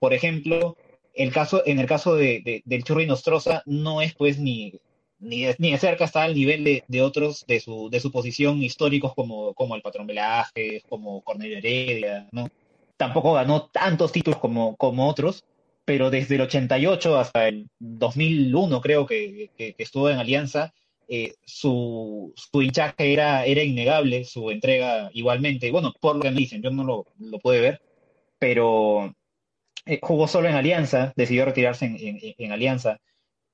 por ejemplo, el caso, en el caso de, de- del Churri Nostroza, no es pues ni, ni, de, ni de cerca está al nivel de, de otros de su, de su posición históricos como, como el Patrón Velázquez, como Cornelio Heredia, ¿no? Tampoco ganó tantos títulos como, como otros, pero desde el 88 hasta el 2001 creo que, que- que estuvo en Alianza, eh, su, su hinchaje era, era innegable, su entrega igualmente. Bueno, por lo que me dicen, yo no lo, lo pude ver, pero eh, jugó solo en Alianza, decidió retirarse en, en- en Alianza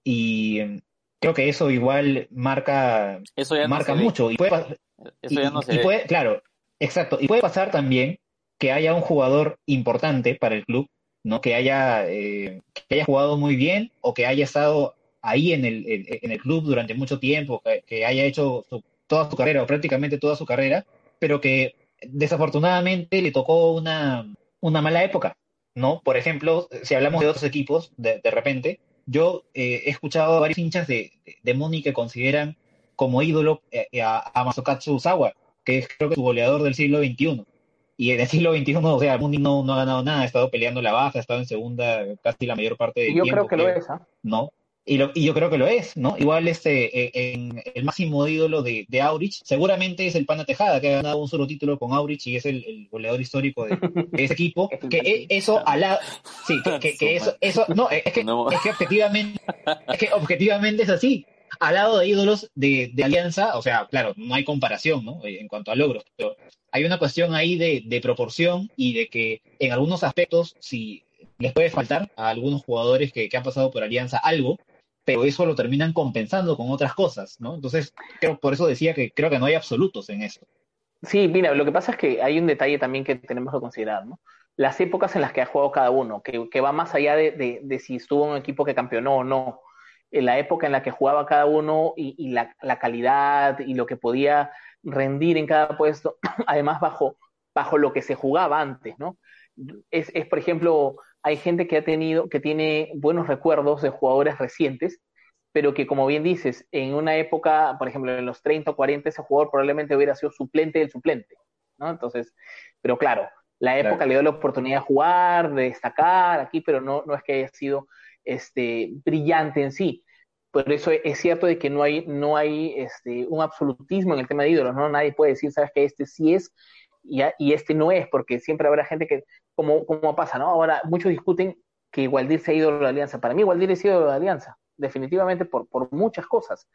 y creo que eso igual marca, Eso ya no marca ve. mucho. Y puede, Eso ya no y- se y ve. puede- claro, exacto. Y puede pasar también que haya un jugador importante para el club, ¿no? Que haya, eh, que haya jugado muy bien o que haya estado ahí en el, en, el club durante mucho tiempo, que, que haya hecho su- toda su carrera o prácticamente toda su carrera, pero que desafortunadamente le tocó una, una mala época, ¿no? Por ejemplo, si hablamos de otros equipos, de, de repente, yo eh, he escuchado a varios hinchas de, de, de que consideran como ídolo eh, a, a Masokatsu Usawa, que es creo que su goleador del siglo XXI. Y en el siglo XXI, o sea, Muni no, no ha ganado nada, ha estado peleando la baja, ha estado en segunda casi la mayor parte del yo tiempo. creo que lo es, ¿ah? ¿no? Y, lo- y yo creo que lo es, ¿no? Igual este, eh, en el máximo ídolo de, de Aurich, seguramente es el Pana Tejada, que ha ganado un solo título con Aurich y es el, el goleador histórico de, de ese equipo. (laughs) que e- eso al lado, sí, que, que- que eso, eso, no, es que, No. es que objetivamente, es que objetivamente es así. Al lado de ídolos de, de Alianza, o sea, claro, no hay comparación, ¿no? En cuanto a logros, pero hay una cuestión ahí de, de proporción y de que en algunos aspectos, si les puede faltar a algunos jugadores que, que han pasado por Alianza algo, pero eso lo terminan compensando con otras cosas, ¿no? Entonces, creo, por eso decía que creo que no hay absolutos en esto. Sí, mira, lo que pasa es que hay un detalle también que tenemos que considerar, ¿no? Las épocas en las que ha jugado cada uno, que, va más allá de, de, de, si estuvo en un equipo que campeonó o no. En la época en la que jugaba cada uno y, y la, la, calidad y lo que podía rendir en cada puesto, (clears throat) además bajo, bajo lo que se jugaba antes, ¿no? Es, es, por ejemplo, hay gente que ha tenido, que tiene buenos recuerdos de jugadores recientes, pero que como bien dices, en una época, por ejemplo, en los 30 o 40, ese jugador probablemente hubiera sido suplente del suplente, ¿no? Entonces, pero claro, la época claro. le dio la oportunidad de jugar, de destacar aquí, pero no, no es que haya sido este, brillante en sí. Por eso es cierto de que no hay, no hay este, un absolutismo en el tema de ídolos, ¿no? Nadie puede decir, sabes que este sí es y, y este no es, porque siempre habrá gente que, como, como pasa, ¿no? Ahora, muchos discuten que Waldir se ha ido de la alianza. Para mí, Waldir es ídolo de la alianza, definitivamente por, por muchas cosas.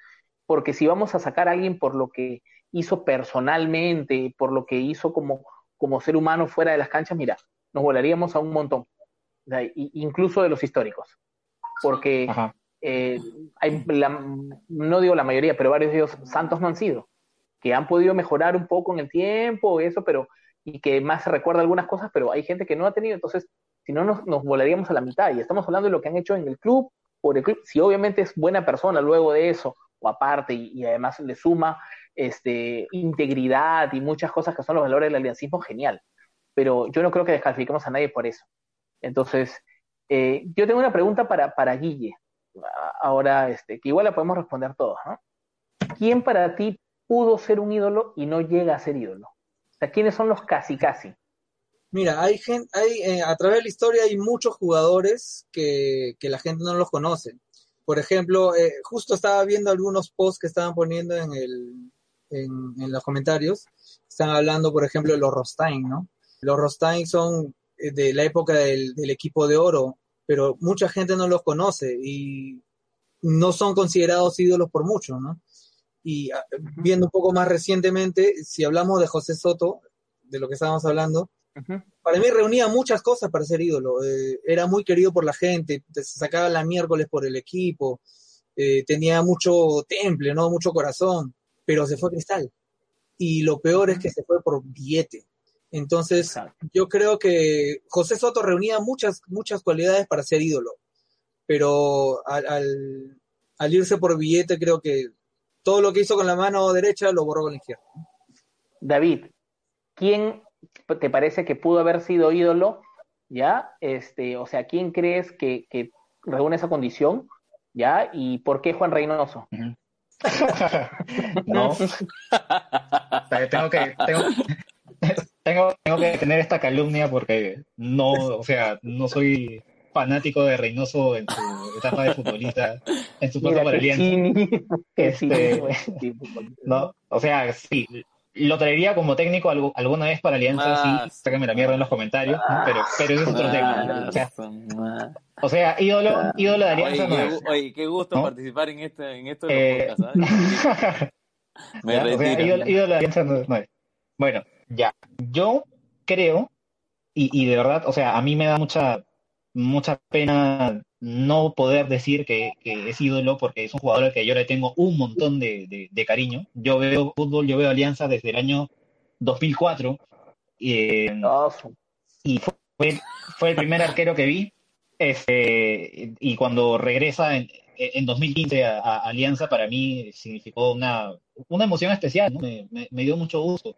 Porque si vamos a sacar a alguien por lo que hizo personalmente, por lo que hizo como, como ser humano fuera de las canchas, mira, nos volaríamos a un montón, incluso de los históricos. Porque eh, hay la, no digo la mayoría, pero varios de ellos santos no han sido, que han podido mejorar un poco en el tiempo, eso, pero y que más se recuerda algunas cosas, pero hay gente que no ha tenido, entonces, si no, nos, volaríamos a la mitad. Y estamos hablando de lo que han hecho en el club, por el club. Si obviamente es buena persona luego de eso, o aparte, y, y además le suma este, integridad y muchas cosas que son los valores del aliancismo, genial. Pero yo no creo que descalifiquemos a nadie por eso. Entonces, eh, yo tengo una pregunta para, para Guille, ahora, este, que igual la podemos responder todos, ¿no? ¿Quién para ti pudo ser un ídolo y no llega a ser ídolo? O sea, ¿quiénes son los casi casi? Mira, hay gente, hay, eh, a través de la historia hay muchos jugadores que, que la gente no los conoce. Por ejemplo, eh, justo estaba viendo algunos posts que estaban poniendo en, el, en, los comentarios. Están hablando, por ejemplo, de los Rostain, ¿no? Los Rostain son de la época del, del equipo de oro, pero mucha gente no los conoce y no son considerados ídolos por mucho, ¿no? Y viendo un poco más recientemente, si hablamos de José Soto, de lo que estábamos hablando, uh -huh. para mí reunía muchas cosas para ser ídolo. Eh, era muy querido por la gente, se sacaba la miércoles por el equipo, eh, tenía mucho temple, ¿no? Mucho corazón, pero se fue a Cristal. Y lo peor es que se fue por billete. Entonces, Exacto. yo creo que José Soto reunía muchas, muchas cualidades para ser ídolo, pero al, al, al irse por billete creo que todo lo que hizo con la mano derecha lo borró con la izquierda. David, ¿quién te parece que pudo haber sido ídolo? ¿Ya? Este, o sea, ¿quién crees que, que reúne esa condición? ¿Ya? ¿Y por qué Juan Reynoso? Uh (laughs) -huh. no. tengo que tengo, tengo, tengo que tener esta calumnia porque no, o sea, no soy fanático de Reynoso en su etapa de futbolista, en su paso por Alianza. (laughs) Este, (laughs) no, o sea, sí, lo traería como técnico algo, alguna vez para Alianza, sí, sáquenme la mierda en los comentarios, ah, pero, pero ese es otro tema. O sea, o sea, ídolo, ídolo de Alianza oye, no es. Qué, oye, qué gusto ¿no? participar en, este, en esto de los eh, podcasts, (laughs) Me. O sea, ídolo, ídolo de Alianza no, no es. Bueno, ya. Yo creo, y, y de verdad, o sea, a mí me da mucha mucha pena no poder decir que, que, es ídolo porque es un jugador al que yo le tengo un montón de, de, de cariño. Yo veo fútbol, yo veo Alianza desde el año 2004 eh, awesome. y fue, fue el primer arquero que vi. Este, y cuando regresa en, en 2015 a, a, Alianza, para mí significó una, una emoción especial, ¿no? me, me, me dio mucho gusto.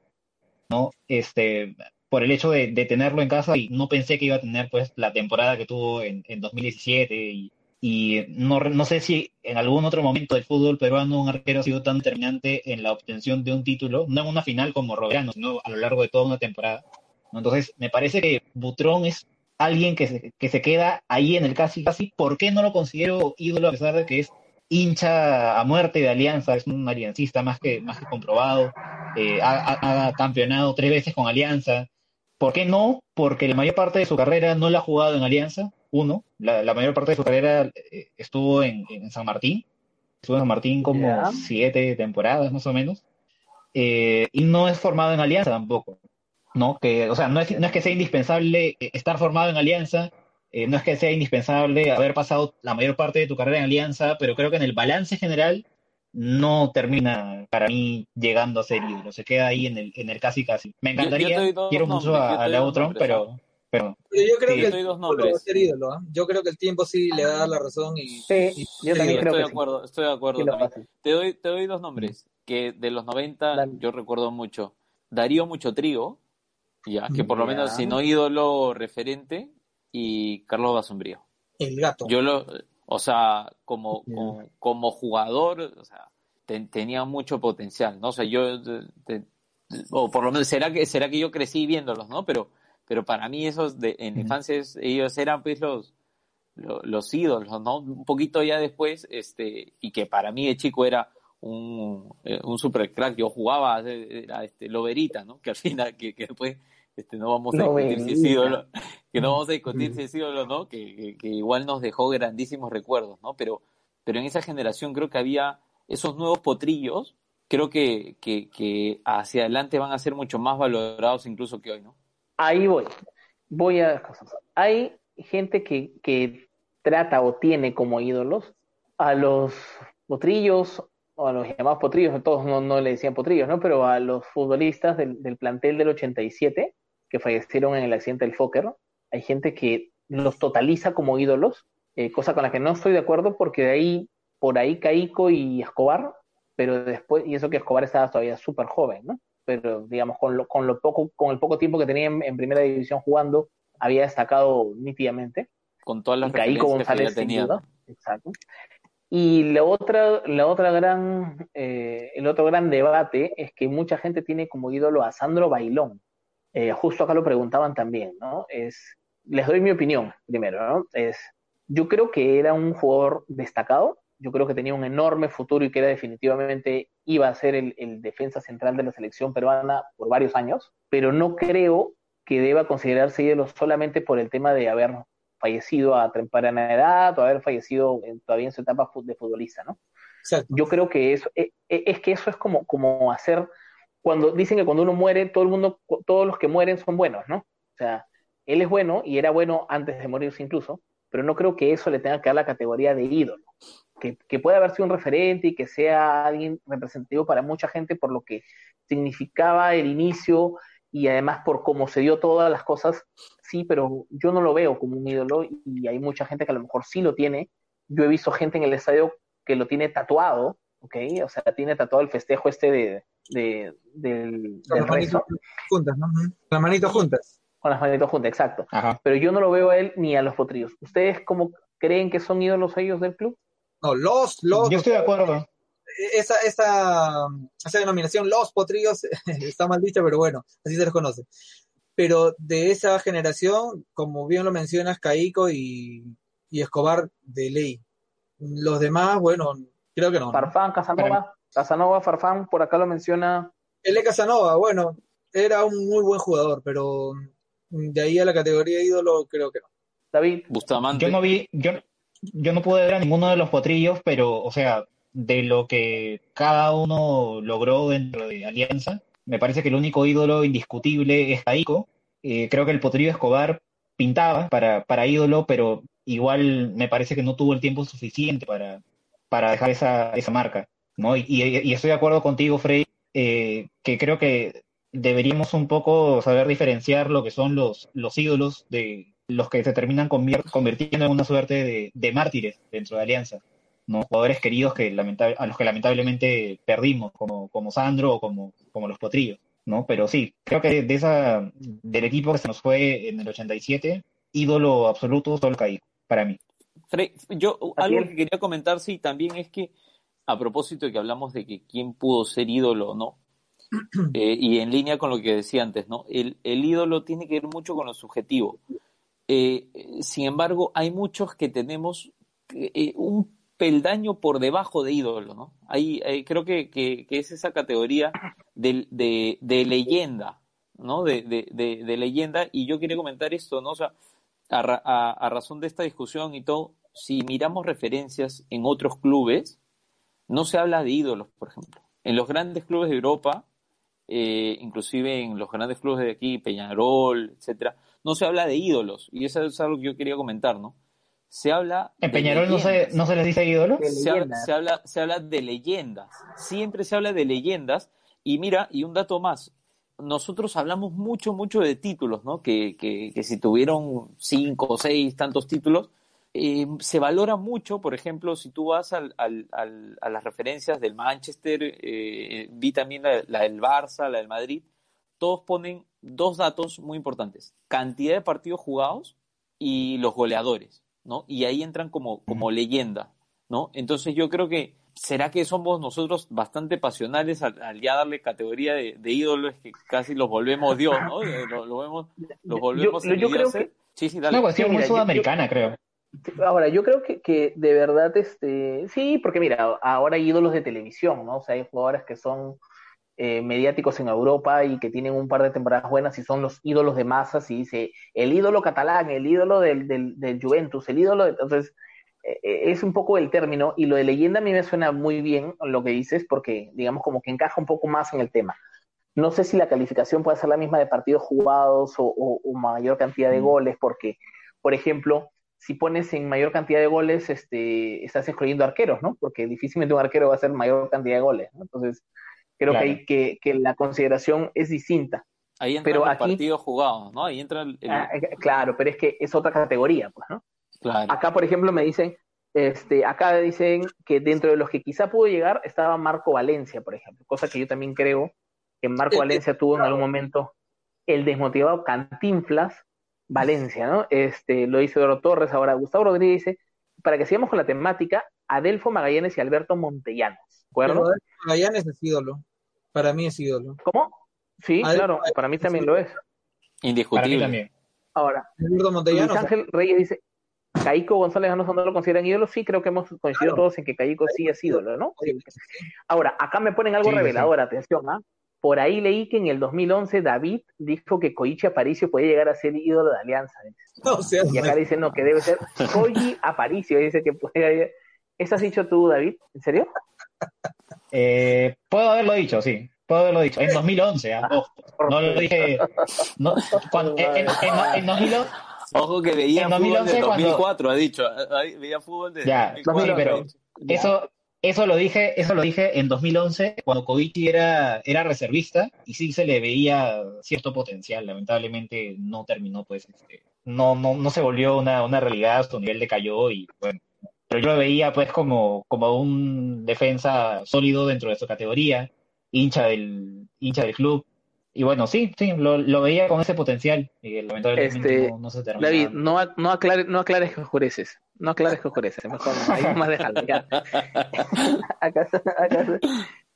¿no? Este, por el hecho de, tenerlo en casa y no pensé que iba a tener pues la temporada que tuvo en, en 2017 y, y no, no, sé si en algún otro momento del fútbol peruano un arquero ha sido tan determinante en la obtención de un título, no en una final como Roberano, sino a lo largo de toda una temporada. Entonces, me parece que Butrón es alguien que se, que se queda ahí en el casi casi. ¿Por qué no lo considero ídolo a pesar de que es hincha a muerte de Alianza, es un aliancista más que, más que comprobado, eh, ha, ha, campeonado tres veces con Alianza, ¿Por qué no? Porque la mayor parte de su carrera no la ha jugado en Alianza, uno. La, la mayor parte de su carrera eh, estuvo en, en, San Martín. Estuvo en San Martín como yeah. siete temporadas más o menos. Eh, y no es formado en Alianza tampoco. ¿no? Que, o sea, no es, no es que sea indispensable estar formado en Alianza eh, no es que sea indispensable haber pasado la mayor parte de tu carrera en Alianza, pero creo que en el balance general no termina para mí llegando a ser ídolo, se queda ahí en el, en el casi casi. Me Yo- yo encantaría, dos quiero mucho nombres, yo a, nombres, pero, pero Pero yo creo Sí. que Yo te doy el dos tiempo lo va a nombres. ser ídolo, ¿ah? Yo creo que el tiempo sí le va a dar la razón y, Sí, y- yo también sí, creo estoy que de sí. acuerdo, estoy de acuerdo también. Te doy, te doy dos nombres que de los 90 Dale. yo recuerdo mucho. Darío Mucho Trigo, ya, que por lo menos si no ídolo referente, y Carlos Basombrío. el gato. Yo lo, o sea, como, como, como jugador, o sea, te- tenía mucho potencial, ¿no? O sea, yo, te- o por lo menos, será que, será que yo crecí viéndolos, ¿no? Pero, pero para mí esos de, en la infancia, es- ellos eran pues los, lo- los ídolos, ¿no? Un poquito ya después, este, y que para mí de chico era un, eh, un super crack, yo jugaba, era este, Loberita, ¿no? Que al final, que, que después, este, no vamos a discutir si es ídolo, que no vamos a discutir si es ídolo o no, que, que, que igual nos dejó grandísimos recuerdos, ¿no? Pero, pero en esa generación creo que había esos nuevos potrillos, creo que, que, que hacia adelante van a ser mucho más valorados incluso que hoy, ¿no? Ahí voy. Voy a las cosas. Hay gente que, que trata o tiene como ídolos a los potrillos, o a los llamados potrillos, todos no, no le decían potrillos, ¿no? Pero a los futbolistas del, del plantel del 87 que fallecieron en el accidente del Fokker. Hay gente que los totaliza como ídolos, eh, cosa con la que no estoy de acuerdo porque de ahí, por ahí Caico y Escobar, pero después, y eso que Escobar estaba todavía súper joven, ¿no? Pero digamos, con lo, con lo poco, con el poco tiempo que tenía en, en primera división jugando, había destacado nítidamente. Con todas las Caico que González, sin tenía. Exacto. Y la otra, la otra gran, eh, el otro gran debate es que mucha gente tiene como ídolo a Sandro Bailón. Eh, justo acá lo preguntaban también, ¿no? Es, les doy mi opinión primero, ¿no? Es, yo creo que era un jugador destacado, yo creo que tenía un enorme futuro y que era definitivamente iba a ser el, el defensa central de la selección peruana por varios años, pero no creo que deba considerarse ídolo solamente por el tema de haber fallecido a temprana edad o haber fallecido en- todavía en su etapa de futbolista, ¿no? Exacto. Yo creo que eso, eh, eh, es que eso es como, como hacer, cuando dicen que cuando uno muere, todo el mundo, todos los que mueren son buenos, ¿no? O sea, él es bueno y era bueno antes de morirse incluso, pero no creo que eso le tenga que dar la categoría de ídolo. Que, que puede haber sido un referente y que sea alguien representativo para mucha gente por lo que significaba el inicio y además por cómo se dio todas las cosas, sí, pero yo no lo veo como un ídolo y hay mucha gente que a lo mejor sí lo tiene. Yo he visto gente en el estadio que lo tiene tatuado, ¿ok? O sea, tiene tatuado el festejo este de, de- del, Con del las manitos rezo, juntas, ¿no? Ujú. Las manitos juntas. con las manitos juntas, exacto. Ajá. Pero yo no lo veo a él ni a los potrillos. ¿Ustedes cómo creen que son ídolos ellos del club? No, los, los. Yo estoy de acuerdo. Esa, esa, esa denominación, los potrillos, (laughs) está mal dicha, pero bueno, así se les conoce. Pero de esa generación, como bien lo mencionas, Caico y, y Escobar de ley. Los demás, bueno, creo que no. ¿no? Farfán, Casanova, Casanova, Farfán, por acá lo menciona. Ele Casanova, bueno, era un muy buen jugador, pero de ahí a la categoría de ídolo, creo que no. David, Bustamante. Yo no vi, yo, yo no pude ver a ninguno de los potrillos, pero, o sea, de lo que cada uno logró dentro de Alianza, me parece que el único ídolo indiscutible es Caico. Eh, creo que el potrillo Escobar pintaba para, para ídolo, pero igual me parece que no tuvo el tiempo suficiente para, para dejar esa, esa marca, ¿no? Y, y- y estoy de acuerdo contigo, Frey, eh, que creo que deberíamos un poco saber diferenciar lo que son los, los ídolos de los que se terminan convirtiendo en una suerte de, de mártires dentro de Alianza, ¿no? Jugadores queridos que lamentable- a los que lamentablemente perdimos, como, como Sandro o como, como los Potrillos, ¿no? Pero sí, creo que de esa, del equipo que se nos fue en el 87, ídolo absoluto solo caí, para mí. Fre- yo algo que quería comentar, sí, también es que a propósito de que hablamos de que quién pudo ser ídolo o no, (clears throat) eh, y en línea con lo que decía antes, ¿no? El, el ídolo tiene que ver mucho con lo subjetivo. Eh, sin embargo, hay muchos que tenemos eh, un peldaño por debajo de ídolo, ¿no? Hay, hay- creo que, que- que es esa categoría de, de- de leyenda, ¿no? De, de- leyenda, y yo quería comentar esto, ¿no? O sea, a, a- a razón de esta discusión y todo, si miramos referencias en otros clubes, no se habla de ídolos, por ejemplo. En los grandes clubes de Europa, eh, inclusive en los grandes clubes de aquí, Peñarol, etcétera, no se habla de ídolos, y eso es algo que yo quería comentar, ¿no? Se habla... ¿En de Peñarol no se, leyendas. no se les dice ídolo? De se, habla, leyendas. se, habla, se habla de leyendas, siempre se habla de leyendas, y mira, y un dato más, nosotros hablamos mucho, mucho de títulos, ¿no? Que, que, que si tuvieron cinco o seis tantos títulos, eh, se valora mucho, por ejemplo, si tú vas al, al, al- a las referencias del Manchester, eh, vi también la, la del Barça, la del Madrid, todos ponen dos datos muy importantes, cantidad de partidos jugados y los goleadores, ¿no? Y ahí entran como, como leyenda, ¿no? Entonces yo creo que, ¿será que somos nosotros bastante pasionales al, al ya darle categoría de, de ídolos que casi los volvemos Dios, ¿no? (laughs) Eh, Lo, lo vemos, los volvemos yo, yo a creo ser. que Sí, sí, dale. una cuestión Sí, muy yo- sudamericana, creo. Ahora, yo creo que, que de verdad, este, sí, porque mira, ahora hay ídolos de televisión, ¿no? O sea, hay jugadores que son eh, mediáticos en Europa y que tienen un par de temporadas buenas y son los ídolos de masas y dice el ídolo catalán, el ídolo del, del, del Juventus, el ídolo, de- entonces eh, eh, es un poco el término y lo de leyenda a mí me suena muy bien lo que dices porque digamos como que encaja un poco más en el tema. No sé si la calificación puede ser la misma de partidos jugados o, o- o mayor cantidad de Mm. goles, porque, por ejemplo, si pones en mayor cantidad de goles, este, estás excluyendo arqueros, ¿no? Porque difícilmente un arquero va a hacer mayor cantidad de goles, ¿no? Entonces, creo Claro. que, hay, que, que la consideración es distinta. Ahí entran pero los aquí- partidos jugados, ¿no? Ahí entra el... el- Ah, eh, claro, pero es que es otra categoría, pues, ¿no? claro. Acá, por ejemplo, me dicen, este, acá dicen que dentro de los que quizá pudo llegar estaba Marco Valencia, por ejemplo, cosa que yo también creo que Marco Eh, eh, Valencia tuvo en algún momento el desmotivado Cantinflas Valencia, ¿no? Este, lo dice Eduardo Torres, ahora Gustavo Rodríguez dice, para que sigamos con la temática, Adelfo Magallanes y Alberto Montellanos, ¿de acuerdo? Pero Magallanes es ídolo. Para mí es ídolo. ¿Cómo? Sí, Adelfo claro, Magallanes para mí también ídolo. lo es. Para mí Indiscutible. también. Ahora, Luis Montellanos. Ángel Reyes dice, Caico González Ganoso no lo consideran ídolo, sí, creo que hemos coincidido Claro. todos en que Caico sí es ídolo, ¿no? Sí. Ahora, acá me ponen algo Sí, sí, revelador, atención, ¿ah? Por ahí leí que en el 2011 David dijo que Koichi Aparicio puede llegar a ser ídolo de Alianza. (laughs) O sea, Y acá dice, no, que debe ser Koji Aparicio, dice que puede... ¿Eso has dicho tú, David? ¿En serio? (laughs) Eh, puedo haberlo dicho, sí. Puedo haberlo dicho. En 2011, ah, ojo. No lo dije. No, cuando, en, en, en- en 2011, Ojo que veía En fútbol 2011 desde cuando- 2004, ha dicho. Veía fútbol desde Ya, 2004. sí, pero eso, eso lo dije, eso lo dije en 2011, cuando Kovici era, era reservista, y sí se le veía cierto potencial. Lamentablemente no terminó, pues, este, no, no, no se volvió una, una realidad, su nivel decayó y bueno. Pero yo lo veía pues como, como un defensa sólido dentro de su categoría, hincha del, hincha del club. Y bueno, sí, sí, lo, lo veía con ese potencial. Y lamentablemente Este, no, no se terminó. David, no, no, aclares, no aclares que oscureces. No aclares que oscureces. Mejor no. Ahí más déjalo. Ya. (laughs) acá, acá,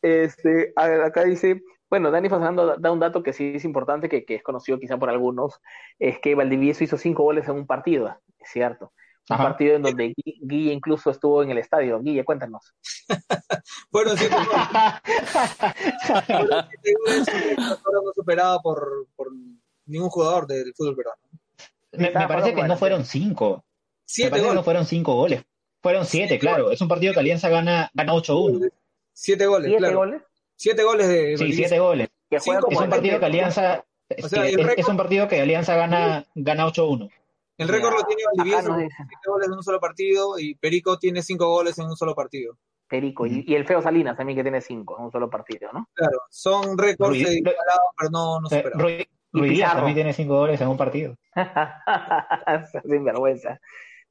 este, a ver, acá dice, bueno, Dani Fernando da- da un dato que sí es importante, que, que es conocido quizá por algunos, es que Valdivieso hizo cinco goles en un partido, es cierto. Un Ajá. partido en donde Gui- Guille incluso estuvo en el estadio. Guille, cuéntanos. fueron siete goles. Fueron siete goles, y ahora no superada por, por ningún jugador del fútbol peruano. Me, me parece que no fueron cinco. Me Siete parece que no goles. fueron cinco goles. Fueron siete, claro. Es un partido que Alianza gana, gana 8-1. Siete goles, ¿Siete claro. goles? Siete goles de Sí, siete goles. Que juega Cinco Es como un partido que. Alianza. O sea, es un partido que Alianza gana, gana 8-1. El récord lo tiene Valdivieso, dicen. siete goles en un solo partido, y Perico tiene cinco goles en un solo partido. Perico. Y, y el Feo Salinas también que tiene cinco en un solo partido, ¿no? Claro, son récords igualados, pero no, no Eh, superados. Pizarro. también tiene cinco goles en un partido. (laughs) Sin vergüenza.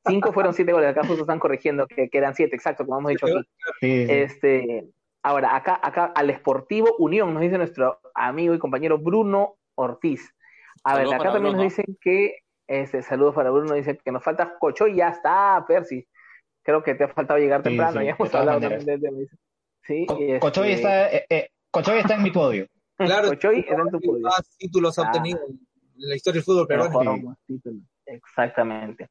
Cinco fueron siete goles. Acá justo están corrigiendo que, que eran siete, exacto, como hemos dicho aquí. Sí, sí. Este, ahora, acá, acá al Sportivo Unión, nos dice nuestro amigo y compañero Bruno Ortiz. A ver, acá también Bruno. nos dicen que, este, saludos para Bruno, dice que nos falta Cocho y ya está, Percy. Creo que te ha faltado llegar Sí, temprano, sí, ya hemos hablado maneras. también de él, dice. Sí, Co- y este, Cochoy está, eh, eh, Cochoy está en mi podio. (laughs) Claro, Cochoy es el era en tu podio. más títulos ha Ah. obtenido en la historia del fútbol Pero peruano. jugaron más títulos. Exactamente.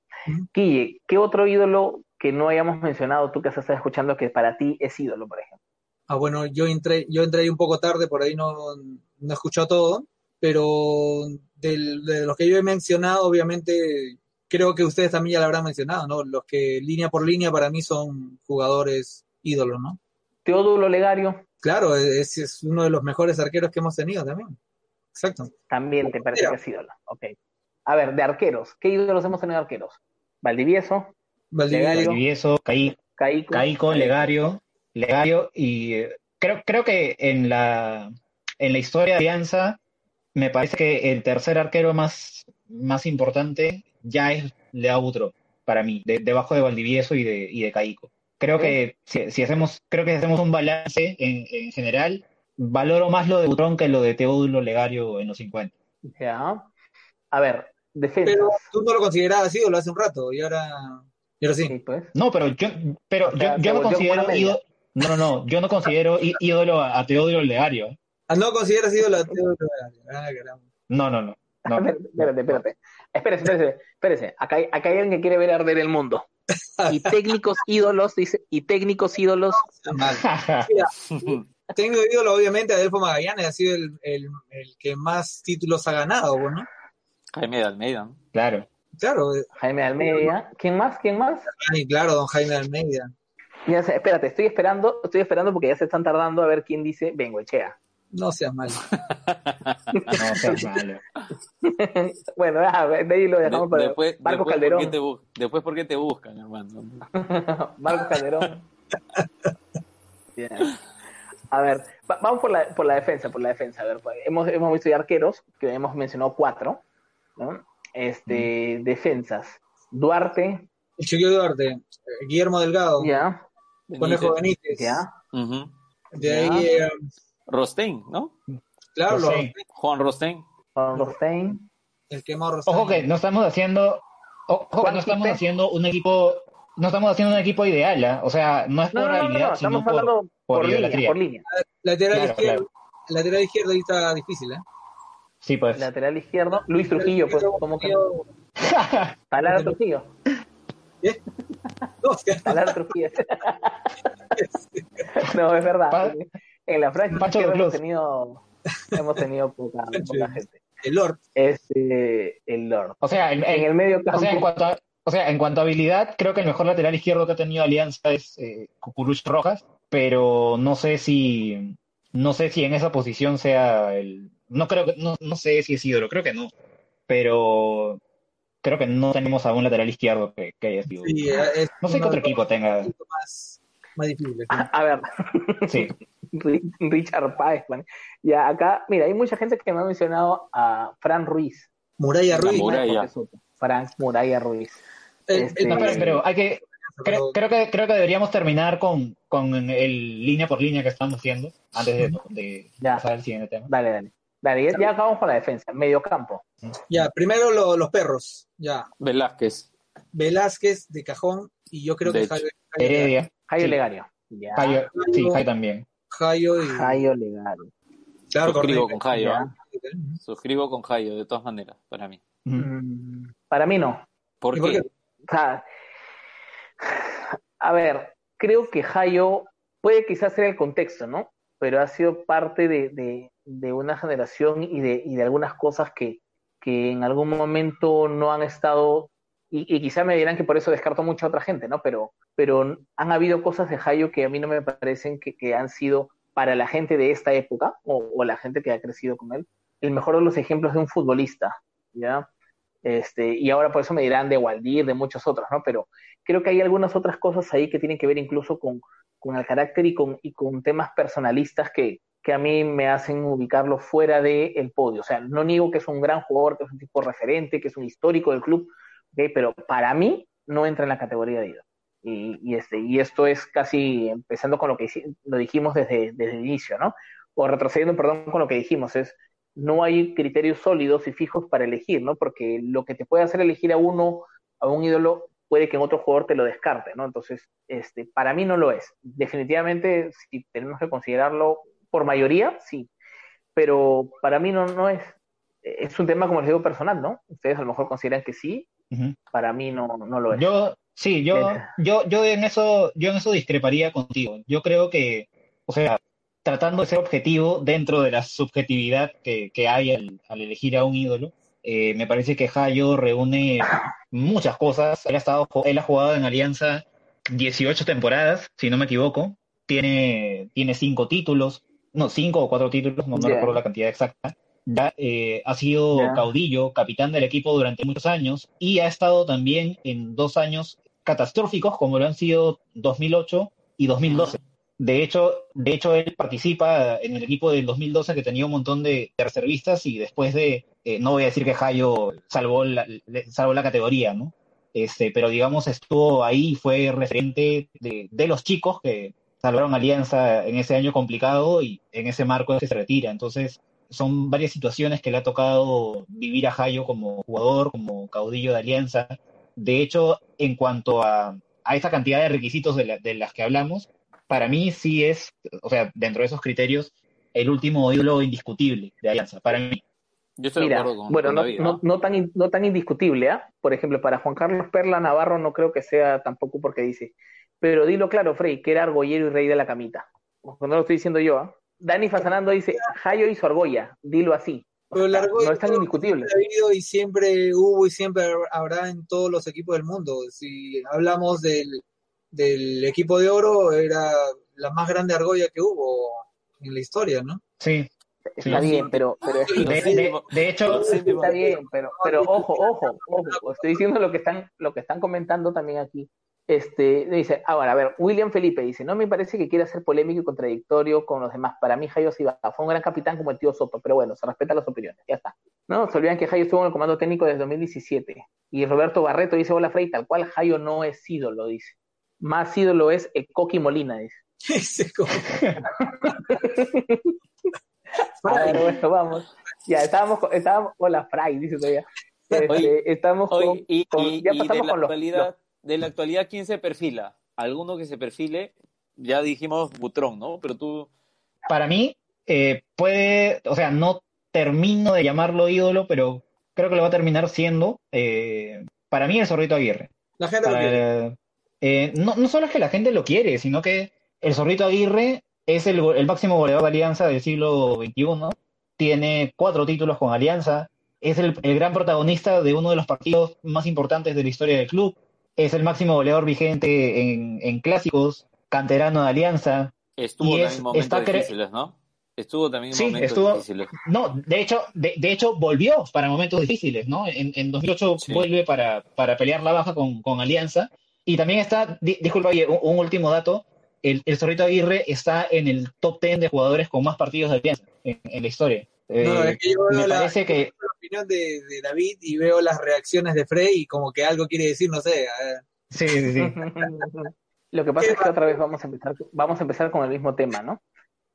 Guille, ¿qué otro ídolo que no hayamos mencionado tú que has estado escuchando que para ti es ídolo, por ejemplo? Ah, bueno, yo entré, yo entré ahí un poco tarde, por ahí no, no he escuchado todo, pero del- de los que yo he mencionado, obviamente, creo que ustedes también ya lo habrán mencionado, ¿no? Los que línea por línea para mí son jugadores ídolos, ¿no? Teodulo Legario, Claro, ese es uno de los mejores arqueros que hemos tenido también. Exacto. también te parece que es ídolo. Ok. A ver, de arqueros, ¿qué ídolos hemos tenido de arqueros? Valdivieso, Valdivieso. Legario. Valdivieso, Caí- Caico. Caico, Legario, Legario y eh, creo, creo que en la, en la historia de Alianza me parece que el tercer arquero más, más importante ya es Leao Butro, para mí, de- debajo de Valdivieso y de, y de Caico. Creo que si, si hacemos, creo que si hacemos un balance en, en general, valoro más lo de Butrón que lo de Teodulo Legario en los 50. Ya. A ver, defensas. Pero tú no lo considerabas ídolo hace un rato y ahora, y ahora sí. Sí, pues. No, pero yo, pero O sea, yo, no considero ídolo, no, no, no, yo no considero ídolo a, a Teodulo Legario. Ah, ¿No consideras (laughs) ídolo? Ah, caramba. No, no, no. no. Espérate, espérate. Espérese, espérese, espérese. Acá hay, acá hay alguien que quiere ver arder el mundo. Y (laughs) técnicos ídolos, dice, y técnicos ídolos, Está mal. (laughs) Tengo ídolo, obviamente, Adelfo Magallanes, ha sido el, el, el que más títulos ha ganado, ¿no? Jaime de Almeida, ¿no? Claro. Claro, Jaime Almeida. ¿Quién más? ¿Quién más? y claro, don Jaime Almeida. Sé, espérate, estoy esperando, estoy esperando porque ya se están tardando a ver quién dice Bengoechea. No sea mal. No seas malo. (laughs) bueno, ah, de ahí lo De- dejamos para después, Marcos después, ¿por qué Calderón. te bu- después, ¿por qué te buscan, hermano? (laughs) Marcos Calderón. Bien. A ver, va- vamos por la, por la defensa, por la defensa. A ver, pues, hemos, hemos visto ya arqueros, que hemos mencionado cuatro, ¿no? Este, defensas. Duarte, El Chiquillo Duarte, Guillermo Delgado, ya, Conejo Benítez. ya. De ahí, eh, Rostein, ¿no? claro, lo- Sí. Juan Rostein. Juan Rostein. el que más Ojo que no estamos haciendo, ojo que no estamos Quispe. haciendo un equipo, no estamos haciendo un equipo ideal, ¿ah? O sea, no es No, por no, no, no, habilidad, no, sino estamos por, hablando por por línea, por línea. Lateral Claro, izquierdo, lateral izquierdo ahí está difícil, ¿eh? Sí, pues. Lateral izquierdo, Luis Trujillo, pues, ¿cómo que no? Talara (laughs) Trujillo, (laughs) No, o sea, Talara Trujillo. (laughs) no, es verdad. Pa- en la franja hemos tenido, hemos tenido poca, (laughs) poca gente. el Lord. Este, el Lord. O sea, en, En el medio o campo, sea, en cuanto a, o sea, en cuanto a habilidad, creo que el mejor lateral izquierdo que ha tenido Alianza es eh, Cucuruch Rojas, pero no sé si, no sé si en esa posición sea el, no creo que, no, no sé si es ídolo, creo que no, pero creo que no tenemos a un lateral izquierdo que, que haya sido. Sí, eh, es No sé qué otro equipo tenga, Más, más difíciles. ¿sí? a ver, sí. (laughs) Ri- Richard Páez, man. Ya acá, mira, hay mucha gente que me ha mencionado a Fran Ruiz. Muralla La Ruiz. Muralla. Frank Muralla Ruiz. El- Este- el- No, pero, pero hay que, Creo, creo que, creo que deberíamos terminar con, con el línea por línea que estamos haciendo antes de, de Ya. pasar al siguiente tema. Dale, dale. Dale, ya, ya acabamos con la defensa. Medio campo. Ya, primero lo- los perros. Ya, Velázquez. Velázquez de cajón y yo creo De que. Jairo, Heredia. Jairo. Legario. Jairo, sí, Jairo también. Jairo y Jairo Legario. claro, Suscribo con. ¿eh? Suscribo con Jairo, de todas maneras, para mí. Mm, Para mí no. ¿Por ¿Y por qué? qué? O sea, a ver, creo que Hayo puede quizás ser el contexto, ¿no? Pero ha sido parte de, de- de una generación y de, y de algunas cosas que, que en algún momento no han estado, y, y quizá me dirán que por eso descarto mucha otra gente, ¿no? Pero, pero han habido cosas de Hayo que a mí no me parecen que, han sido para la gente de esta época, o, la gente que ha crecido con él, el mejor de los ejemplos de un futbolista, ¿ya? Este, y ahora por eso me dirán de Waldir, de muchos otros, ¿no? Pero creo que hay algunas otras cosas ahí que tienen que ver incluso con, con el carácter y con, y con temas personalistas que, que a mí me hacen ubicarlo fuera del podio. O sea, no niego que es un gran jugador, que es un tipo referente, que es un histórico del club, ¿ok? pero para mí no entra en la categoría de ídolo. Y, y, este, y esto es casi empezando con lo que lo dijimos desde, desde el inicio, ¿no? O retrocediendo, perdón, con lo que dijimos, es no hay criterios sólidos y fijos para elegir, ¿no? Porque lo que te puede hacer elegir a uno, a un ídolo, puede que en otro jugador te lo descarte, ¿no? Entonces, este, para mí no lo es. Definitivamente, si tenemos que considerarlo por mayoría, sí. Pero para mí no, no es. Es un tema, como les digo, personal, ¿no? Ustedes a lo mejor consideran que sí, para mí no, no lo es. Yo, sí, yo, yo, yo en eso, yo en eso discreparía contigo. Yo creo que, o sea, tratando de ser objetivo dentro de la subjetividad que, que hay al, al elegir a un ídolo, eh, me parece que Hayo reúne muchas cosas. Él ha estado, él ha jugado en Alianza 18 temporadas, si no me equivoco. tiene, tiene cinco títulos, no, cinco o cuatro títulos, no, no recuerdo la cantidad exacta. Ya, eh, ha sido Ya. caudillo, capitán del equipo durante muchos años y ha estado también en dos años catastróficos como lo han sido 2008 y 2012. De hecho, de hecho, él participa en el equipo del 2012 que tenía un montón de, de reservistas y después de, eh, no voy a decir que Jayo salvó la, salvó la categoría, ¿no? Este, pero digamos estuvo ahí y fue referente de, de los chicos que salvaron Alianza en ese año complicado y en ese marco que se retira. Entonces, son varias situaciones que le ha tocado vivir a Jayo como jugador, como caudillo de Alianza. De hecho, en cuanto a, a esa cantidad de requisitos de, la- de las que hablamos, para mí sí es, o sea, dentro de esos criterios, el último ídolo indiscutible de Alianza, para mí. Yo estoy de Mira, acuerdo con, bueno, con no, David, no, no tan, in- no tan indiscutible, ¿ah? Por ejemplo, para Juan Carlos Perla Navarro no creo que sea tampoco porque dice, pero dilo claro, Frey, que era argollero y rey de la camita. No lo estoy diciendo yo, ¿ah? Dani Fasanando dice, Jayo hizo argolla, dilo así. Pero el argolla no es tan indiscutible. siempre ha habido y siempre hubo y siempre habrá en todos los equipos del mundo. Si hablamos del, del equipo de oro, era la más grande argolla que hubo en la historia, ¿no? Sí. Está Sí. bien, pero, pero es De, de- de hecho, Está bien, pero, pero ojo, ojo, ojo, estoy diciendo lo que están, lo que están comentando también aquí. Este, dice, ahora, a ver, William Felipe dice, no me parece que quiera ser polémico y contradictorio con los demás. Para mí, Jayo Silva fue un gran capitán como el tío Soto, pero bueno, se respetan las opiniones, ya está. No, se olvidan que Jayo estuvo en el comando técnico desde 2017. Y Roberto Barreto dice, hola Frey, tal cual, Jayo no es ídolo, dice. Más ídolo es Coqui Molina, dice. (laughs) Ese como- A ver, bueno, vamos. Ya, estábamos, con- estábamos, hola Fray, dice todavía. (laughs) Este, Oye, estamos con, y, con- y- ya y de pasamos la con los, actualidad, de la actualidad, ¿quién se perfila? Alguno que se perfile, ya dijimos Butrón, ¿no? Pero tú, para mí, eh, puede, o sea, no termino de llamarlo ídolo, pero creo que lo va a terminar siendo, eh, para mí, el Zorrito Aguirre. La gente lo quiere. Eh, no, no solo es que la gente lo quiere, sino que el Zorrito Aguirre es el, máximo goleador de Alianza del siglo XXI, tiene cuatro títulos con Alianza, es el, el gran protagonista de uno de los partidos más importantes de la historia del club, es el máximo goleador vigente en, en clásicos, canterano de Alianza. estuvo también es- momentos está difíciles, ¿no? Estuvo también en Sí, momentos estuvo- difíciles. No, de hecho, de, de hecho volvió para momentos difíciles, ¿no? En, en 2008 Sí. vuelve para, para pelear la baja con, con Alianza. Y también está, di- disculpa, oye, un, un último dato. El, el Zorrito Aguirre está en el top 10 de jugadores con más partidos de Alianza en, en la historia. Eh, No, es que yo veo me la- parece que la opinión de, de David y veo las reacciones de Frey y como que algo quiere decir, no sé. sí, sí, sí. (laughs) Lo que pasa es que otra vez vamos a empezar, vamos a empezar con el mismo tema, ¿no?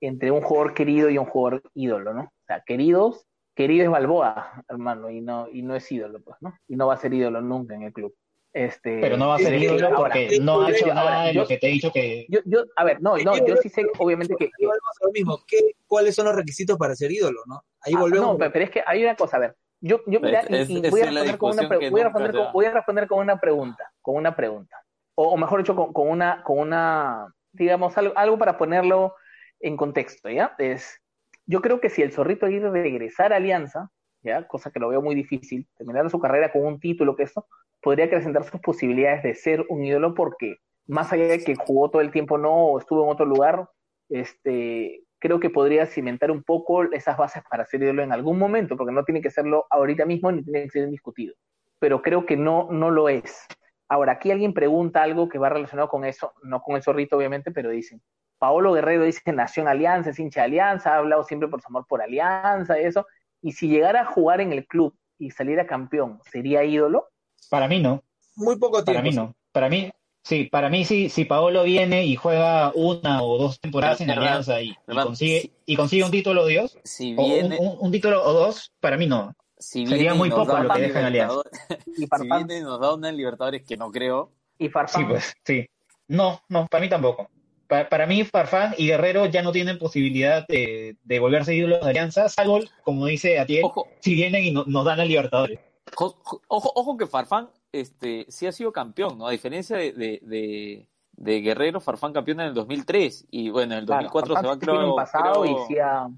Entre un jugador querido y un jugador ídolo, ¿no? O sea, queridos, querido es Balboa, hermano, y no, y no es ídolo, pues, ¿no? Y no va a ser ídolo nunca en el club. Este, Pero no va a ser ídolo ahora, porque no ha hecho ahora, nada de yo- lo que te he dicho que... Yo, yo, a ver, no, no, yo sí sé, obviamente, que, que- Volvemos a lo mismo. ¿Qué, ¿Cuáles son los requisitos para ser ídolo, no? Ahí Ah, volvemos. No, pe- pero es que hay una cosa, a ver, yo, yo mira, y- Es- y es- voy, a responder con una voy, a responder con, voy a responder con una pregunta, con una pregunta. O, o mejor dicho, con, con una, con una, digamos, algo, algo para ponerlo en contexto, ¿ya? Es, yo creo que si el Zorrito Aguirre regresara a Alianza, ¿ya? Cosa que lo veo muy difícil, terminar su carrera con un título que esto, podría acrecentar sus posibilidades de ser un ídolo porque más allá de que jugó todo el tiempo no o estuvo en otro lugar, este, creo que podría cimentar un poco esas bases para ser ídolo en algún momento, porque no tiene que serlo ahorita mismo ni tiene que ser indiscutido. Pero creo que no, no lo es. Ahora, aquí alguien pregunta algo que va relacionado con eso, no con el zorrito obviamente, pero dicen, Paolo Guerrero dice que nació en Alianza, es hincha de Alianza, ha hablado siempre por su amor por Alianza, eso, y si llegara a jugar en el club y saliera campeón, ¿sería ídolo? Para mí no. Muy poco tiempo. Para mí no. Para mí, sí, para mí sí, si Paolo viene y juega una o dos temporadas en Alianza y, y consigue, y consigue un título de Dios, Si o un, viene, un- un título o dos, para mí no. si sería viene muy poco lo que deja en Alianza. Y (laughs) Si viene y nos da una Libertadores que no creo, y Farfán. Sí, pues, sí. No, no, para mí tampoco. Pa- Para, mí, Farfán y Guerrero ya no tienen posibilidad de, de volverse ídolos de Alianza, salvo, como dice Atiel, ojo, si vienen y no- nos dan a Libertadores. jo- jo- ojo, ojo que Farfán este, sí ha sido campeón, ¿no? A diferencia de, de, de, de Guerrero, Farfán campeón en el 2003 y bueno, en el Claro, 2004 Farfán se va, tiene creo, un pasado creo- y sí ha-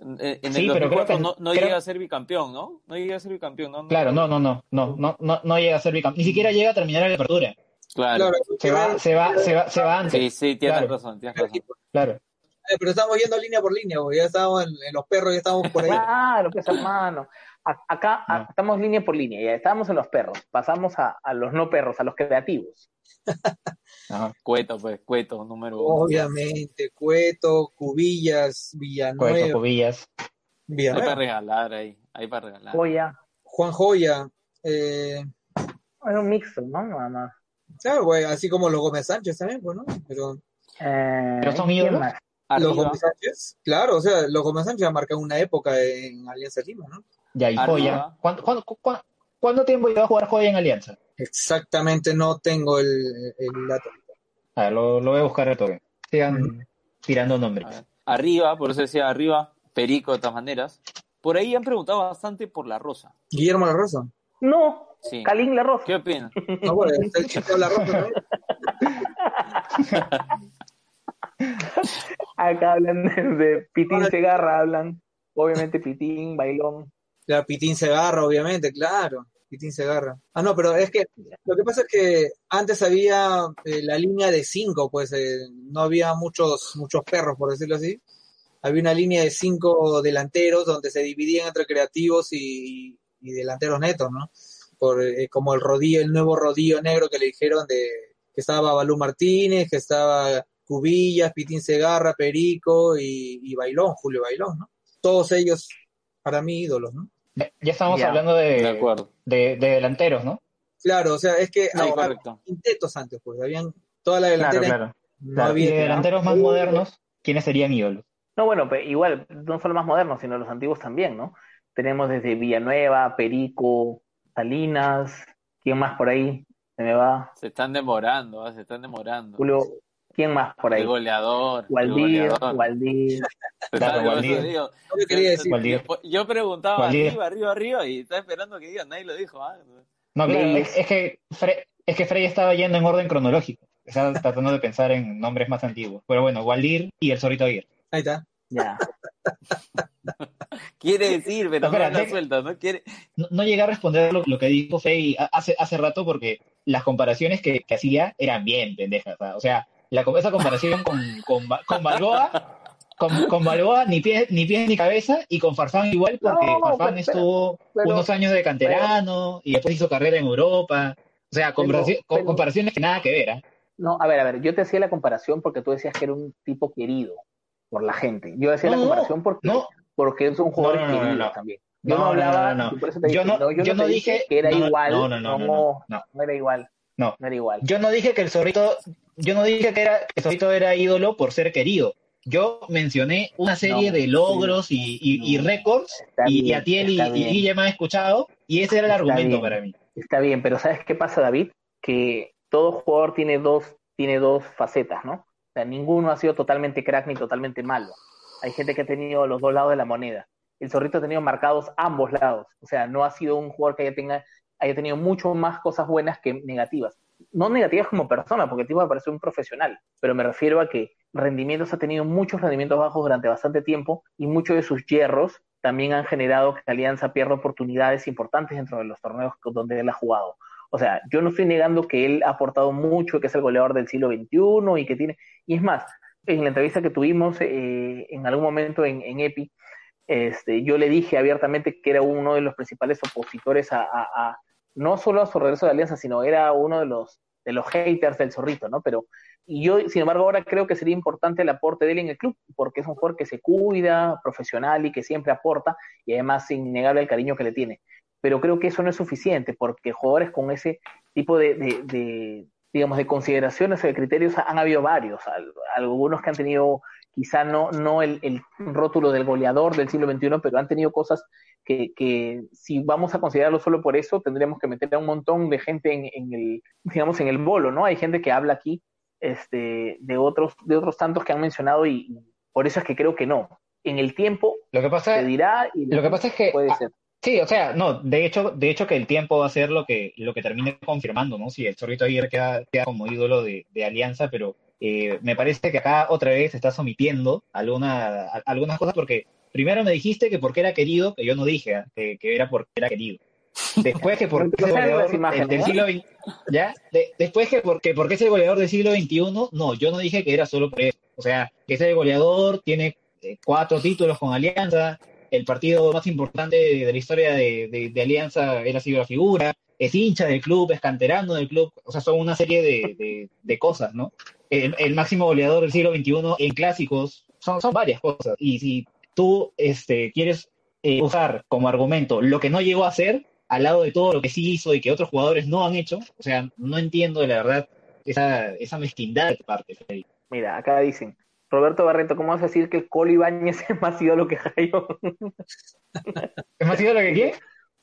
en, en Sí, el pero creo 2004 que- no, no creo- llega a ser bicampeón, ¿no? No llega a ser bicampeón, ¿no? Claro, no, no, no, no, no, no, no llega a ser bicampeón. Ni siquiera llega a terminar la apertura. Claro. Claro, Se va, se va, se va, se va antes. Sí, sí, tienes Claro. razón, tienes razón. Claro. Eh, pero estamos yendo línea por línea, porque ya estamos en, en los perros, ya estamos por ahí. Claro, pues hermano. A- Acá a- estamos línea por línea, ya estábamos en los perros, pasamos a, a los no perros, a los creativos. (laughs) Ajá. Cueto, pues, cueto, número uno. Obviamente, Cueto, Cubillas, Villanueva, Cueto, Cubillas. Hay para Villanueva, regalar ahí, hay para regalar. Joya, Juan Joya, eh, es un mixto, ¿no? Nada más. Claro, güey, así como los Gómez Sánchez también, pues, ¿no? Pero Eh, ¿Pero son ¿quién ídolos? los Gómez Sánchez, claro, o sea, los Gómez Sánchez han marcado una época en Alianza Lima, ¿no? Ya, y Arriba. Joya. ¿Cuánto, cuánto, cuánto- cuánto tiempo lleva a jugar Joya en Alianza? Exactamente, no tengo el, el dato. A ver, lo, lo voy a buscar de toque. Sigan tirando a nombres. arriba, por eso decía arriba, Perico de todas maneras. Por ahí han preguntado bastante por la rosa. Guillermo La Rosa. No, Sí. Calín La Rosa. ¿Qué opinas? (laughs) No, bueno, está el chico La Rosa también. Acá hablan de, de Pitín Segarra, hablan. Obviamente Pitín, Bailón. La Pitín Segarra, obviamente, claro. Pitín Segarra. Ah, no, pero es que lo que pasa es que antes había eh, la línea de cinco, pues eh, no había muchos, muchos perros, por decirlo así. Había una línea de cinco delanteros donde se dividían entre creativos y, y delanteros netos, ¿no? Por, eh, como el rodillo, el nuevo rodillo negro que le dijeron de que estaba Balú Martínez, que estaba Cubillas, Pitín Segarra, Perico y, y Bailón, Julio Bailón, ¿no? Todos ellos, para mí, ídolos, ¿no? Ya, ya estamos Ya. hablando De de, acuerdo. de, de delanteros, ¿no? Claro, o sea, es que hay correcto. quintetos antes, pues, habían toda la Claro, delantera, claro. no Claro, y había de delanteros más modernos, ¿quiénes serían ídolos? No, bueno, pues igual, no solo más modernos, sino los antiguos también, ¿no? Tenemos desde Villanueva, Perico, Salinas, ¿quién más por ahí? Se me va. Se están demorando, ¿ah? se están demorando. Julio, ¿quién más por ahí? El goleador. Waldir. Waldir. (laughs) Claro, Waldir. yo quería decir. Waldir. Yo, preguntaba Waldir. arriba, arriba, arriba y estaba esperando que diga, nadie lo dijo. ¿ah? No, claro, es, es que Fre- es que Frey estaba yendo en orden cronológico. Estaba (laughs) tratando de pensar en nombres más antiguos. Pero bueno, Waldir y el Zorrito Aguirre. Ahí está. Ya. (laughs) Quiere decir, pero no, Espera, la deja- suelta, ¿no? Quiere... No, no llegué a responder lo, lo que dijo Frey a- hace, hace rato porque las comparaciones que, que hacía eran bien pendejas. ¿sabes? O sea, la, esa comparación con, con, Ba- con Balboa, con, con Balboa ni pies, ni pies ni cabeza, y con Farfán igual porque No, Farfán pero- estuvo pero- unos años de canterano y después hizo carrera en Europa. O sea, comparaciones que nada que ver. ¿ah? No, a ver, a ver, yo te hacía la comparación porque tú decías que era un tipo querido por la gente. Yo hacía No, la no, comparación porque, no. Porque son jugadores No, no, no, no. también. Yo No, hablaba, no, Yo no- yo, no dije- que era no, no, igual, no, no, no, no, no. no era igual, No. no era igual. Yo no dije que el zorrito, yo no dije que, era, que el zorrito era ídolo por ser querido. Yo mencioné una serie No, de logros y, y, y No. récords, y, y a ti y, y. Guille me han escuchado, y ese era el Está argumento bien. para mí. Está bien, pero ¿sabes qué pasa, David? Que todo jugador tiene dos, tiene dos facetas, ¿no? O sea, ninguno ha sido totalmente crack ni totalmente malo. Hay gente que ha tenido los dos lados de la moneda. El Zorrito ha tenido marcados ambos lados. O sea, no ha sido un jugador que haya, tenga, haya tenido mucho más cosas buenas que negativas. No negativas como persona, porque el tipo me parece un profesional, pero me refiero a que rendimientos ha tenido muchos rendimientos bajos durante bastante tiempo y muchos de sus hierros también han generado que Alianza pierda oportunidades importantes dentro de los torneos donde él ha jugado. O sea, yo no estoy negando que él ha aportado mucho, que es el goleador del siglo XXI y que tiene... Y es más, en la entrevista que tuvimos eh, en algún momento en, en EPI, este, yo le dije abiertamente que era uno de los principales opositores a, a- a- no solo a su regreso de Alianza, sino era uno de los, de los haters del zorrito, ¿no? Pero y yo, sin embargo, ahora creo que sería importante el aporte de él en el club, porque es un jugador que se cuida, profesional y que siempre aporta, y además innegable el cariño que le tiene. Pero creo que eso no es suficiente, porque jugadores con ese tipo de, digamos, de consideraciones o de criterios han habido varios, al- algunos que han tenido quizá no, no el, el rótulo del goleador del siglo XXI, pero han tenido cosas que, que si vamos a considerarlo solo por eso, tendríamos que meter a un montón de gente en, en el, digamos, en el bolo, ¿no? Hay gente que habla aquí este, de otros, de otros tantos que han mencionado y, y por eso es que creo que no. En el tiempo Lo que pasa, se dirá y lo que pasa es que puede ser. Sí, o sea, no, de hecho, de hecho que el tiempo va a ser lo que, lo que termine confirmando, ¿no? Si el Zorrito Aguirre queda, queda como ídolo de, de Alianza, pero eh, me parece que acá otra vez estás omitiendo alguna, a- algunas cosas porque primero me dijiste que porque era querido, que yo no dije, ¿ah? que, que era porque era querido. Después que porque (laughs) es el goleador imágenes, del siglo XX, ¿ya? De- después que porque, porque es el goleador del siglo XXI, no, yo no dije que era solo por eso. O sea, que es el goleador, tiene eh, cuatro títulos con Alianza, el partido más importante de, de la historia de, de- de Alianza, él ha sido la figura, es hincha del club, es canterano del club, o sea, son una serie de, de- de cosas, ¿no? El, máximo goleador del siglo XXI en clásicos, son, son varias cosas. Y si tú este, quieres eh, usar como argumento lo que no llegó a hacer, al lado de todo lo que sí hizo y que otros jugadores no han hecho, o sea, no entiendo la verdad esa, esa mezquindad de parte. Mira, acá dicen, Roberto Barreto, ¿cómo vas a decir que el Colo Ibáñez (laughs) es más ídolo que Jairo? ¿Es más sido lo que qué?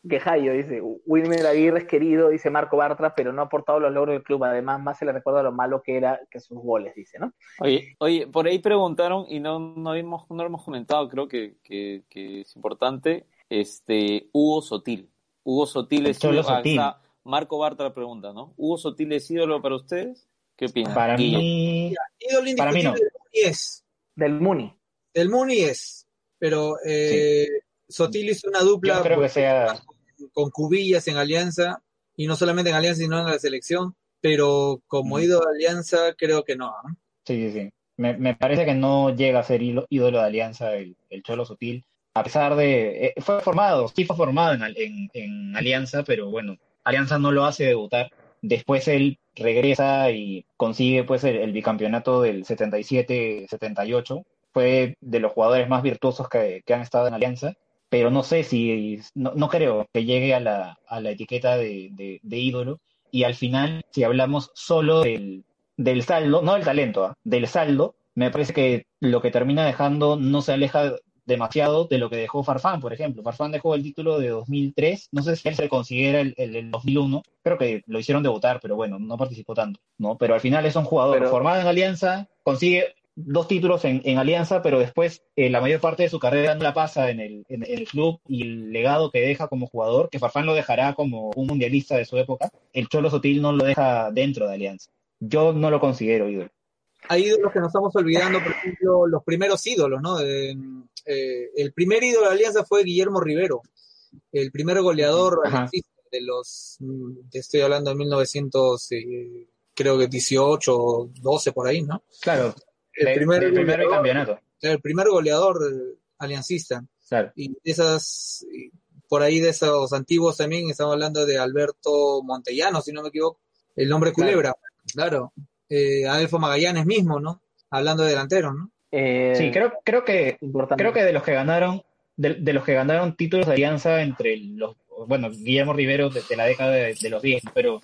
que Jairo, dice, Wilmer Aguirre es querido, dice Marco Bartra, pero no ha aportado los logros del club, además más se le recuerda lo malo que era que sus goles, dice, ¿no? Oye, oye, por ahí preguntaron y no, no, hemos, no lo hemos comentado, creo que, que, que es importante, este, Hugo Sotil. Hugo Sotil es Cholo ídolo- ah, Sotil. Marco Bartra pregunta, ¿no? ¿Hugo Sotil es ídolo para ustedes? ¿Qué opinan? Para mí, Ídolo Para mí no. Indiscutible del Muni es. Del Muni. Del Muni es. Pero eh, Sotil hizo una dupla yo creo que sea, con Cubillas en Alianza, y no solamente en Alianza, sino en la selección. Pero como Mm. ídolo de Alianza, creo que no. ¿no? sí, sí, sí. Me, me parece que no llega a ser ídolo, ídolo de Alianza el, el Cholo Sutil, a pesar de, eh, fue formado, sí fue formado en, en, en Alianza, pero bueno, Alianza no lo hace debutar. Después él regresa y consigue pues el, bicampeonato del 77-78. Fue de los jugadores más virtuosos que, que han estado en Alianza, pero no sé si, no, no creo que llegue a la, a la etiqueta de, de- de ídolo. Y al final, si hablamos solo del, del saldo, no del talento, ¿ah? del saldo, me parece que lo que termina dejando no se aleja demasiado de lo que dejó Farfán, por ejemplo. Farfán dejó el título de 2003, no sé si él se considera el, el, del 2001, creo que lo hicieron debutar, pero bueno, no participó tanto, ¿no? Pero al final es un jugador Pero- formado en Alianza, consigue dos títulos en, en Alianza, pero después eh, la mayor parte de su carrera no la pasa en el, en el club y el legado que deja como jugador, que Farfán lo dejará como un mundialista de su época, el Cholo Sotil no lo deja dentro de Alianza. Yo no lo considero ídolo. Hay ídolos que nos estamos olvidando, por ejemplo, los primeros ídolos, ¿no? De, eh, el primer ídolo de Alianza fue Guillermo Rivero, el primer goleador Ajá. de los, mm, te estoy hablando de 1900, eh, creo que 18, 12 por ahí, ¿no? Claro, El primer, del primer goleador, campeonato. el primer goleador eh, aliancista. Claro. Y esas, por ahí de esos antiguos también, estamos hablando de Alberto Montellano, si no me equivoco, el nombre Claro. Culebra, claro. Eh, Adelfo Magallanes mismo, ¿no? Hablando de delanteros, ¿no? Eh, Sí, creo, creo que importante. creo que de los que ganaron de, de los que ganaron títulos de alianza entre los bueno Guillermo Rivero de, de la década de, de los 10 pero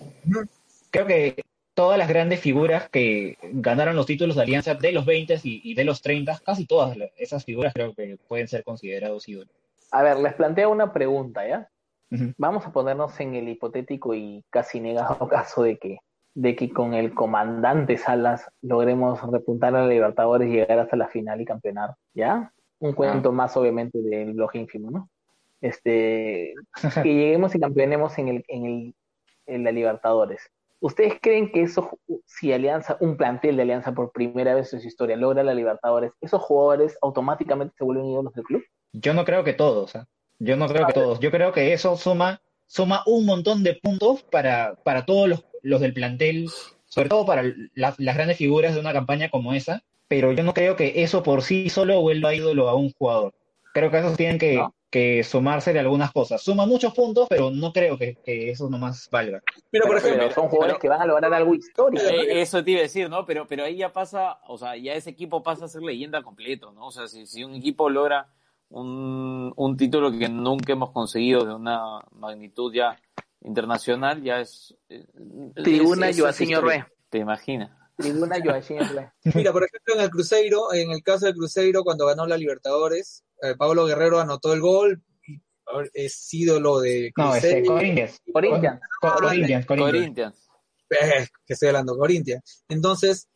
creo que todas las grandes figuras que ganaron los títulos de alianza de los 20 y, y de los 30 casi todas esas figuras creo que pueden ser considerados ídolos A ver, les planteo una pregunta, ¿ya? Vamos a ponernos en el hipotético y casi negado (laughs) caso de que, de que con el comandante Salas logremos repuntar a la Libertadores y llegar hasta la final y campeonar, ¿ya? Un cuento más, obviamente, del blog ínfimo, ¿no? Este, (laughs) que lleguemos y campeonemos en el, en el, en la Libertadores. ¿Ustedes creen que eso, si Alianza, un plantel de Alianza por primera vez en su historia logra la Libertadores, esos jugadores automáticamente se vuelven ídolos del club? yo no creo que todos ¿ah? yo no creo que todos yo creo que eso suma suma un montón de puntos para para todos los, los del plantel sobre todo para la- las grandes figuras de una campaña como esa pero yo no creo que eso por sí solo vuelva ídolo a un jugador creo que esos tienen que, ¿No? que sumarse de algunas cosas suma muchos puntos pero no creo que, que eso nomás valga Pero, por Pero ejemplo, son jugadores pero- que van a lograr algo histórico. Eh, eso te iba a decir, ¿no? Pero, pero ahí ya pasa, o sea, ya ese equipo pasa a ser leyenda completo, ¿no? O sea, si, si un equipo logra un, un título que nunca hemos conseguido de una magnitud ya internacional, ya es... Tribuna Joaquín. Orbe. ¿Te imaginas? Tribuna Joachim Herrera. Mira, por ejemplo, en el Cruzeiro, en el caso del Cruzeiro, cuando ganó la Libertadores, eh, Pablo Guerrero anotó el gol, y ahora es ídolo de no este Cruzeiro, Corinthians Corinthians. Co- Corinthians Corinthians Corinthians. eh, que estoy hablando, Corinthians. Entonces,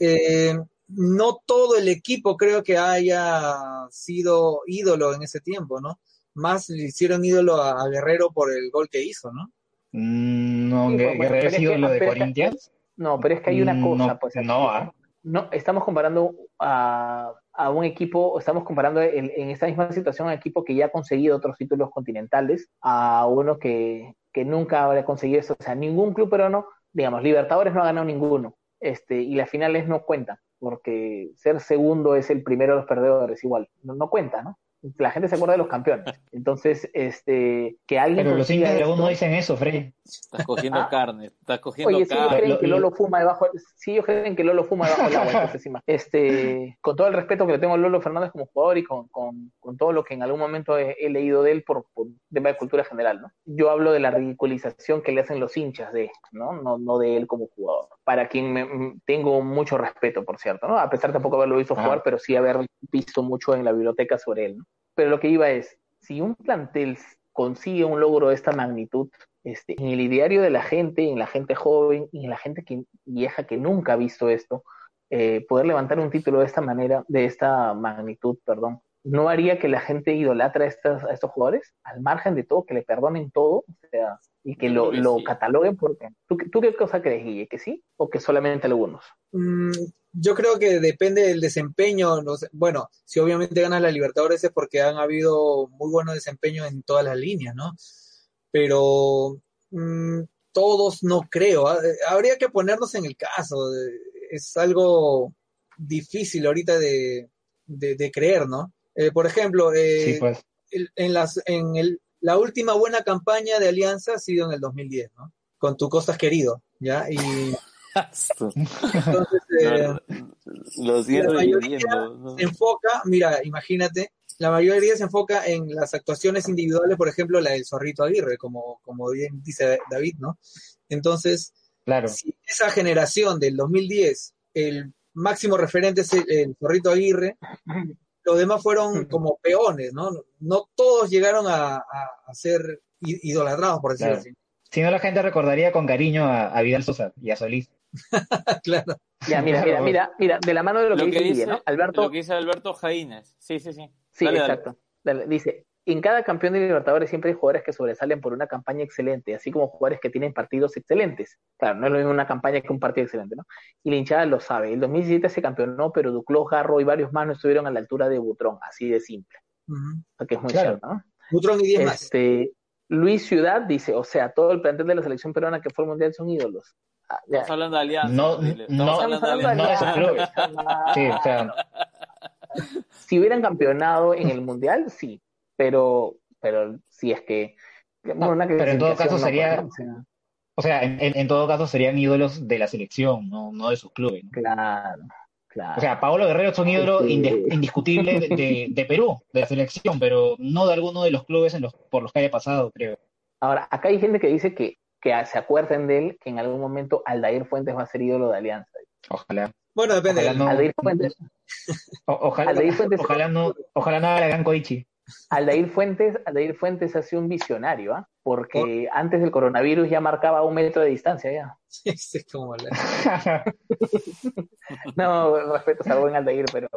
eh, no todo el equipo creo que haya sido ídolo en ese tiempo, ¿no? Más le hicieron ídolo a, a Guerrero por el gol que hizo, ¿no? Mm, no Sí, bueno, Guerrero pero es ídolo de Corinthians No, pero es que hay una Mm, cosa, no, pues aquí, no, ah. no, estamos comparando a, a un equipo, estamos comparando el- en esta misma situación a un equipo que ya ha conseguido otros títulos continentales, a uno que, que nunca habrá conseguido eso. O sea, ningún club peruano, digamos, Libertadores no ha ganado ninguno, este, y las finales no cuentan, porque ser segundo es el primero de los perdedores, igual, no, no cuenta, ¿no? La gente se acuerda de los campeones. Entonces, este, que alguien Pero los consiga hinchas de Dragón esto- no dicen eso, Freddy. Estás cogiendo Ah. carne, estás cogiendo Oye, si ellos carne. creen Lo- que lo- Lolo fuma debajo, si ellos creen que Lolo fuma debajo del agua, entonces este, con todo el respeto que le tengo a Lolo Fernández como jugador y con, con, con todo lo que en algún momento he, he leído de él por, por tema de cultura general, ¿no? Yo hablo de la ridiculización que le hacen los hinchas de, ¿no? No, no de él como jugador. Para quien me- tengo mucho respeto, por cierto, ¿no? A pesar de tampoco haberlo visto Ah. jugar, pero sí haber visto mucho en la biblioteca sobre él, ¿no? Pero lo que iba es, si un plantel consigue un logro de esta magnitud, este, en el ideario de la gente, en la gente joven y en la gente que, vieja que nunca ha visto esto, eh, poder levantar un título de esta manera, de esta magnitud, perdón, ¿no haría que la gente idolatra a, estas, a estos jugadores? Al margen de todo, que le perdonen todo, o sea, y que lo, que lo sí. cataloguen porque... ¿Tú, ¿Tú qué cosa crees, Guille? ¿Que sí? ¿O que solamente algunos? Mm, yo creo que depende del desempeño. no sé, bueno, si obviamente ganan la Libertadores es porque han habido muy buenos desempeños en todas las líneas, ¿no? Pero mm, todos no creo. Eh, Habría que ponernos en el caso. Es algo difícil ahorita de, de- de creer, ¿no? Eh, por ejemplo, eh, Sí, pues. en, las, en el, la última buena campaña de Alianza ha sido en el 2010, ¿no? Con tu Costas querido, ¿ya? Y entonces... (laughs) eh, Lo la mayoría se enfoca, mira, imagínate, la mayoría se enfoca en las actuaciones individuales, por ejemplo, la del Zorrito Aguirre, como, como bien dice David, ¿no? Entonces, Claro. si esa generación del 2010, el máximo referente es el, el Zorrito Aguirre, los demás fueron como peones, ¿no? No todos llegaron a, a- a ser idolatrados, por decirlo Claro. Si no, la gente recordaría con cariño a, a Vidal Sosa y a Solís. así. (laughs) claro. Ya, mira, mira, mira, mira, de la mano de lo, Lo que que dice, Guille, ¿no? Alberto, lo que dice Alberto Jaínez. Sí, sí, sí. Sí, Dale, dale. exacto. Dale, Dice, en cada campeón de Libertadores siempre hay jugadores que sobresalen por una campaña excelente, así como jugadores que tienen partidos excelentes. Claro, no es lo mismo una campaña que un partido excelente, ¿no? Y la hinchada lo sabe. El 2017 se campeonó, pero Duclos, Garro y varios más no estuvieron a la altura de Butrón, así de simple. O que es muy Claro. cierto, ¿no? Butrón y 10 más. Este, Luis Ciudad dice, o sea, todo el plantel de la selección peruana que fue al mundial son ídolos. Ah, ya. Estamos hablando de alianza. No, no, Estamos hablando de Estamos alianza. no. Sí, o sea, si hubieran campeonado en el mundial, sí, pero, pero si es que bueno, una pero en todo caso no, sería-. O sea, en, en- en todo caso serían ídolos de la selección, no, no de sus clubes. ¿no? claro, claro. O sea, Paolo Guerrero es un ídolo Sí. indiscutible de, de- de Perú, de la selección, pero no de alguno de los clubes en los, por los que haya pasado, creo. Ahora, acá hay gente que dice que, que se acuerden de él, que en algún momento Aldair Fuentes va a ser ídolo de Alianza. Ojalá. Bueno, depende. Ojalá no. Aldair Fuentes, O- ojalá, Aldair Fuentes- ojalá no, ojalá no haga la gran Koichi. Aldair Fuentes, Aldair Fuentes ha sido un visionario, ¿ah? Porque antes del coronavirus ya marcaba un metro de distancia ya. (laughs) Sí, como la- (laughs) No, respeto al buen Aldair, pero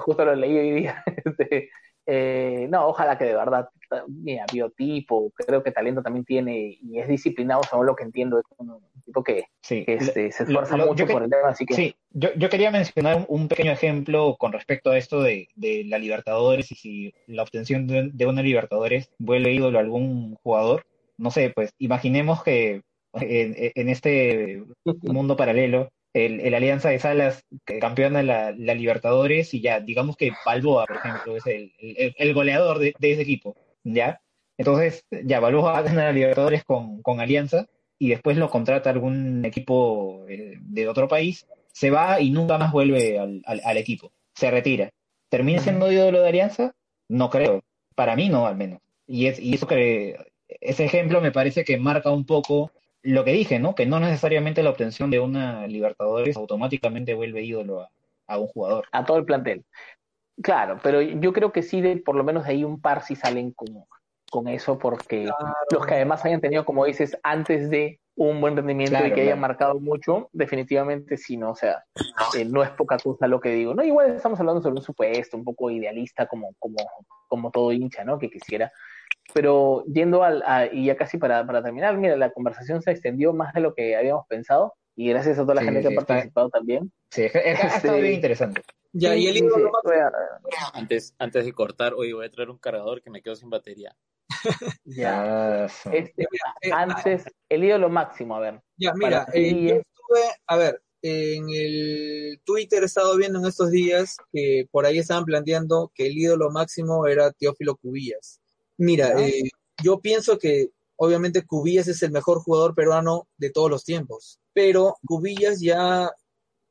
justo lo leí hoy día. (laughs) Este, eh, no, ojalá que de verdad, mira, biotipo, creo que talento también tiene y es disciplinado, según lo que entiendo, es un tipo que, Sí, que este, se esfuerza lo- mucho que- por el tema, así que Sí, yo, yo quería mencionar un, un pequeño ejemplo con respecto a esto de, de la Libertadores y si la obtención de, de una Libertadores vuelve ídolo a algún jugador. No sé, pues imaginemos que en, en este mundo paralelo el, el Alianza de Salas que campeona la, la Libertadores y ya, digamos que Balboa, por ejemplo, es el, el- el goleador de, de ese equipo, ¿ya? Entonces, ya, Balboa gana la Libertadores con, con Alianza y después lo contrata algún equipo eh, de otro país, se va y nunca más vuelve al, al- al equipo, se retira. ¿Termina siendo ídolo de Alianza? No creo, para mí no al menos. Y, es, y eso que, ese ejemplo me parece que marca un poco lo que dije, ¿no? Que no necesariamente la obtención de una Libertadores automáticamente vuelve ídolo a, a un jugador. a todo el plantel. Claro, pero yo creo que sí, de, por lo menos de ahí un par sí salen con, con eso, porque los que además hayan tenido, como dices, antes de un buen rendimiento Claro, y que hayan marcado mucho, definitivamente sí, ¿no? O sea, eh, no es poca cosa lo que digo. No, igual estamos hablando sobre un supuesto un poco idealista como, como, como todo hincha, ¿no? Que quisiera. Pero yendo al, a- y ya casi para, para terminar, mira, la conversación se extendió más de lo que habíamos pensado y gracias a toda la Sí, gente que ha está- participado también. Sí, es ha (laughs) estado bien interesante. Ya, Sí, y el a- Antes, antes de cortar, hoy voy a traer un cargador que me quedó sin batería. (laughs) ya. Este, antes, el ídolo máximo, a ver. Ya, mira, eh, yo estuve, a ver, en el Twitter he estado viendo en estos días que por ahí estaban planteando que el ídolo máximo era Teófilo Cubillas. Mira, eh, yo pienso que obviamente Cubillas es el mejor jugador peruano de todos los tiempos, pero Cubillas ya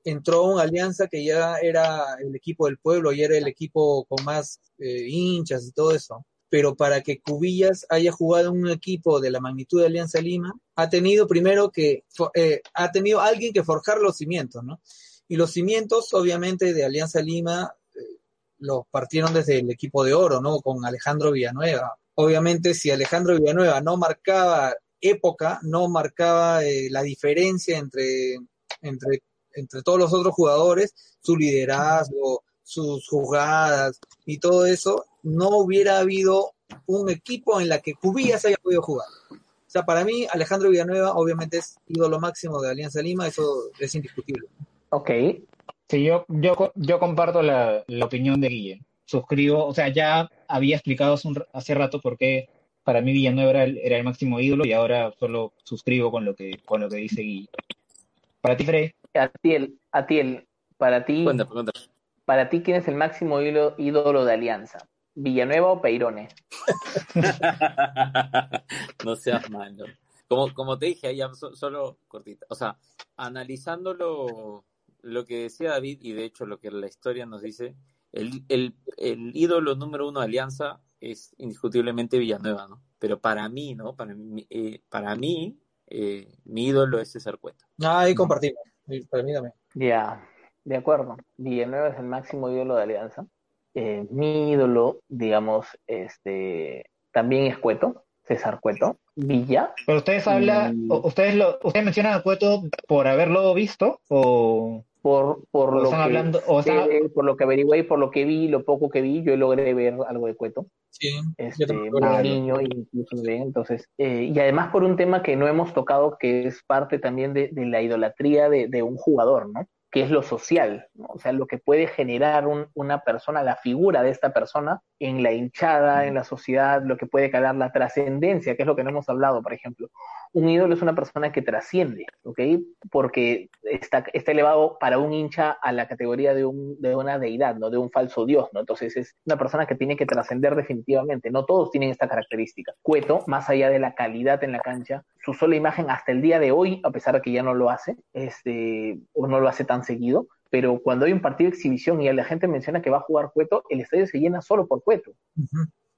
entró a una alianza que ya era el equipo del pueblo, ya era el equipo con más eh, hinchas y todo eso. Pero para que Cubillas haya jugado en un equipo de la magnitud de Alianza Lima, ha tenido primero que, eh, ha tenido alguien que forjar los cimientos, ¿no? Y los cimientos, obviamente, de Alianza Lima los partieron desde el equipo de oro, ¿no? Con Alejandro Villanueva. Obviamente, si Alejandro Villanueva no marcaba época, no marcaba eh, la diferencia entre, entre, entre todos los otros jugadores, su liderazgo, sus jugadas y todo eso, no hubiera habido un equipo en la que Cubillas haya podido jugar. O sea, para mí, Alejandro Villanueva obviamente es ídolo máximo de Alianza Lima, eso es indiscutible. Ok, Sí, yo, yo, yo comparto la, la opinión de Guille. Suscribo, o sea, ya había explicado hace, un r- hace rato por qué para mí Villanueva era el, era el máximo ídolo y ahora solo suscribo con lo que, con lo que dice Guille. Para ti, Frey, Atiel, Atiel, para ti, Cuéntame, cuéntame. para ti, ¿quién es el máximo ídolo, ídolo de Alianza? ¿Villanueva o Peirone? (laughs) no seas malo. Como, como te dije, ya so- solo cortita. O sea, analizando lo, que decía David y de hecho lo que la historia nos dice, el, el, el ídolo número uno de Alianza es indiscutiblemente Villanueva, ¿no? Pero para mí, ¿no? Para mí, eh, para mí eh, mi ídolo es César Cueta. Ah, ahí compartimos. Y Para mí también. Ya, de acuerdo. Villanueva es el máximo ídolo de Alianza. Eh, mi ídolo, digamos, este, también es Cueto, César Cueto. Villa, pero ustedes hablan, o- ustedes lo, ustedes mencionan a Cueto por haberlo visto o por, por O lo están que hablando- o sé, están- por lo que averigüé y por lo que vi, lo poco que vi, yo logré ver algo de Cueto. Sí, este, más niño incluso ven entonces eh, y además por un tema que no hemos tocado que es parte también de, de la idolatría de, de un jugador no que es lo social ¿no? o sea lo que puede generar un- una persona la figura de esta persona en la hinchada en la sociedad lo que puede crear la trascendencia que es lo que no hemos hablado por ejemplo un ídolo es una persona que trasciende, ¿ok? Porque está, está elevado para un hincha a la categoría de, un, de una deidad, ¿no? De un falso dios, ¿no? Entonces es una persona que tiene que trascender definitivamente. No todos tienen esta característica. Cueto, más allá de la calidad en la cancha, su sola imagen hasta el día de hoy, a pesar de que ya no lo hace, este, o no lo hace tan seguido, pero cuando hay un partido de exhibición y la gente menciona que va a jugar Cueto, el estadio se llena solo por Cueto.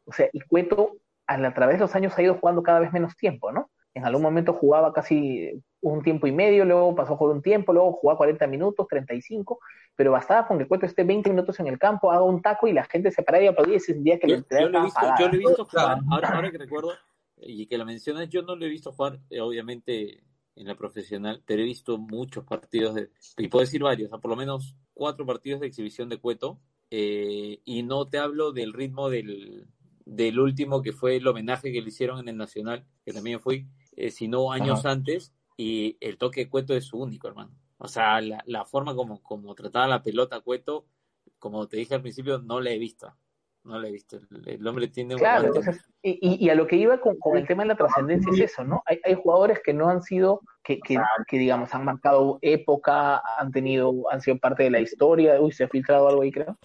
O sea, y Cueto a, la- a través de los años ha ido jugando cada vez menos tiempo, ¿no? En algún momento jugaba casi un tiempo y medio, luego pasó a jugar un tiempo, luego jugaba 40 minutos, 35, pero bastaba con que Cueto esté 20 minutos en el campo, haga un taco y la gente se parara y aplaudía y se sentía que Yo, entrada yo lo he visto, yo lo he visto jugar, Claro. ahora, ahora que recuerdo, y que lo mencionas, yo no lo he visto jugar, eh, obviamente, en la profesional, pero he visto muchos partidos, de, y puedo decir varios, por lo menos cuatro partidos de exhibición de Cueto, eh, y no te hablo del ritmo del, del último que fue el homenaje que le hicieron en el Nacional, que también fui, eh, sino años antes, y el toque de Cueto es su único, hermano. O sea, la, la forma como, como trataba la pelota Cueto, como te dije al principio, no la he visto. No la he visto. El, hombre tiene un Claro, entonces, y, y- a lo que iba con, con el tema de la trascendencia es eso, ¿no? Hay, hay jugadores que no han sido, que, que, que, digamos, han marcado época, han tenido, han sido parte de la historia, uy, se ha filtrado algo ahí, creo.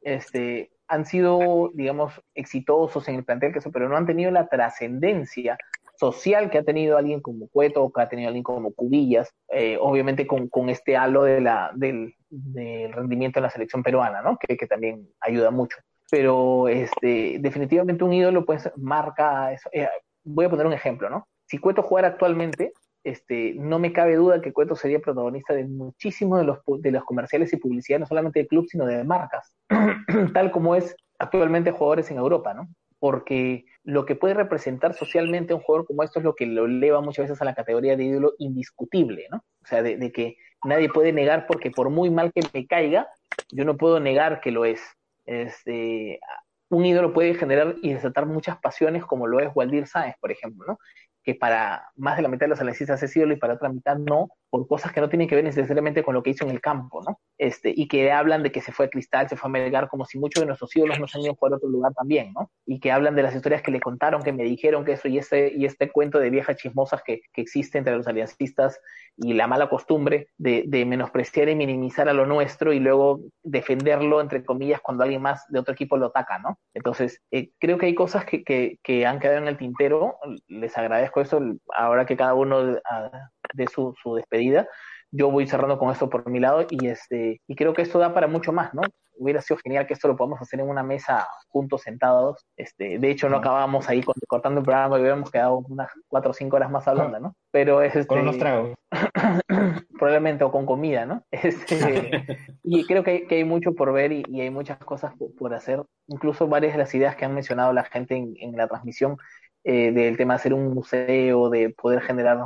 Este, han sido, digamos, exitosos en el plantel, que eso, pero no han tenido la trascendencia social que ha tenido alguien como Cueto o que ha tenido alguien como Cubillas, eh, obviamente con, con este halo de la, del, del rendimiento en la selección peruana, ¿no? Que, que también ayuda mucho pero este, definitivamente un ídolo pues marca eso. Eh, voy a poner un ejemplo, ¿no? Si Cueto jugara actualmente, este, no me cabe duda que Cueto sería protagonista de muchísimos de los, de los comerciales y publicidad, no solamente de clubes, sino de marcas, (clears throat) tal como es actualmente jugadores en Europa, ¿no? Porque lo que puede representar socialmente un jugador como esto es lo que lo eleva muchas veces a la categoría de ídolo indiscutible, ¿no? O sea, de, de que nadie puede negar porque por muy mal que me caiga, yo no puedo negar que lo es este, un ídolo puede generar y desatar muchas pasiones, como lo es Waldir Sáenz, por ejemplo, ¿no? Que para más de la mitad de los analistas es ídolo y para otra mitad no, por cosas que no tienen que ver necesariamente con lo que hizo en el campo, ¿no? Este, y que hablan de que se fue a Cristal, se fue a Melgar, como si muchos de nuestros ídolos no se han ido a otro lugar también, ¿no? Y que hablan de las historias que le contaron, que me dijeron que eso y este, y este cuento de viejas chismosas que, que existe entre los aliancistas y la mala costumbre de, menospreciar y minimizar a lo nuestro y luego defenderlo, entre comillas, cuando alguien más de otro equipo lo ataca, ¿no? Entonces, eh, creo que hay cosas que, que, que, han quedado en el tintero, les agradezco eso, ahora que cada uno de, de su, su despedida, yo voy cerrando con esto por mi lado y este y creo que esto da para mucho más, ¿no? Hubiera sido genial que esto lo podamos hacer en una mesa juntos, sentados. Este, de hecho, no acabábamos ahí cortando el programa y hubiéramos quedado unas cuatro o cinco horas más hablando, ¿no? Pero es este, con unos tragos. (clears throat) probablemente o con comida, ¿no? (laughs) Este, (laughs) y creo que hay, que hay, mucho por ver y, y hay muchas cosas por, por, hacer. Incluso varias de las ideas que han mencionado la gente en, en la transmisión eh, del tema de hacer un museo, de poder generar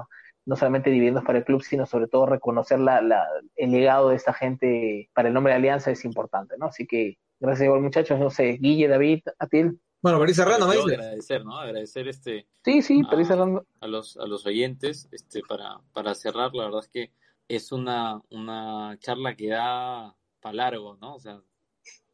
no solamente dividendos para el club, sino sobre todo reconocer la, la, el legado de esta gente para el nombre de Alianza es importante, ¿no? Así que gracias igual muchachos, no sé, Guille, David, Atil. Bueno, para ir cerrando, Yo agradecer, ¿no? Agradecer este sí, sí, para ir cerrando. A, los, a los oyentes, este, para, para cerrar, la verdad es que es una, una charla que da para largo, ¿no? O sea,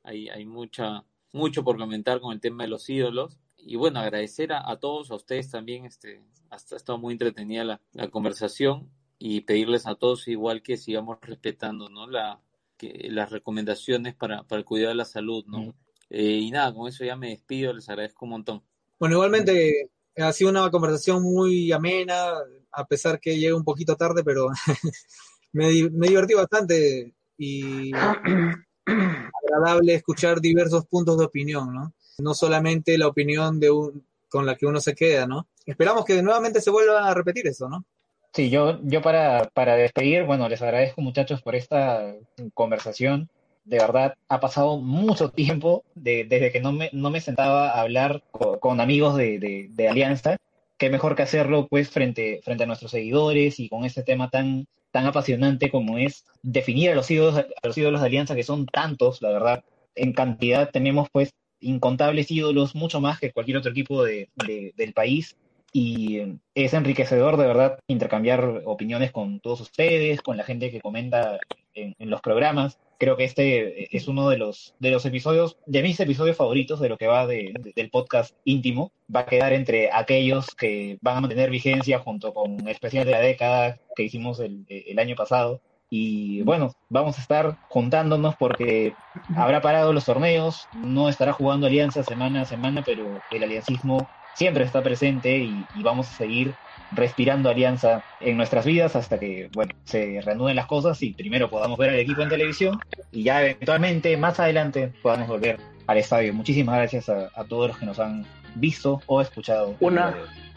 hay, hay mucha, mucho por comentar con el tema de los ídolos y bueno, agradecer a, a, todos, a ustedes también, este, hasta ha estado muy entretenida la, la, conversación y pedirles a todos igual que sigamos respetando, ¿no? La, que, las recomendaciones para, para el cuidado de la salud, ¿no? Mm. Eh, y nada, con eso ya me despido, les agradezco un montón. Bueno, igualmente ha sido una conversación muy amena, a pesar que llegué un poquito tarde, pero (laughs) me, me divertí bastante y (clears throat) agradable escuchar diversos puntos de opinión, ¿no? No solamente la opinión de un, con la que uno se queda, ¿no? Esperamos que nuevamente se vuelva a repetir eso, ¿no? Sí, yo, yo para, para despedir, bueno, les agradezco muchachos por esta conversación. De verdad, ha pasado mucho tiempo de, desde que no me, no me sentaba a hablar con, amigos de, de, de, Alianza. Qué mejor que hacerlo pues frente, frente a nuestros seguidores y con este tema tan, tan apasionante como es definir a los ídolos, a los ídolos de Alianza, que son tantos, la verdad. En cantidad tenemos pues incontables ídolos, mucho más que cualquier otro equipo de, de, del país. Y es enriquecedor, de verdad, intercambiar opiniones con todos ustedes, con la gente que comenta en, en, los programas. Creo que este es uno de los, de los episodios, de mis episodios favoritos de lo que va de, de, del podcast íntimo. Va a quedar entre aquellos que van a mantener vigencia junto con especial de la década que hicimos el, el año pasado y bueno, vamos a estar juntándonos porque habrá parado los torneos, no estará jugando Alianza semana a semana, pero el aliancismo siempre está presente y, vamos a seguir respirando Alianza en nuestras vidas hasta que, bueno, se reanuden las cosas y primero podamos ver al equipo en televisión y ya eventualmente, más adelante, podamos volver al estadio. Muchísimas gracias a, a todos los que nos han visto o escuchado. Una,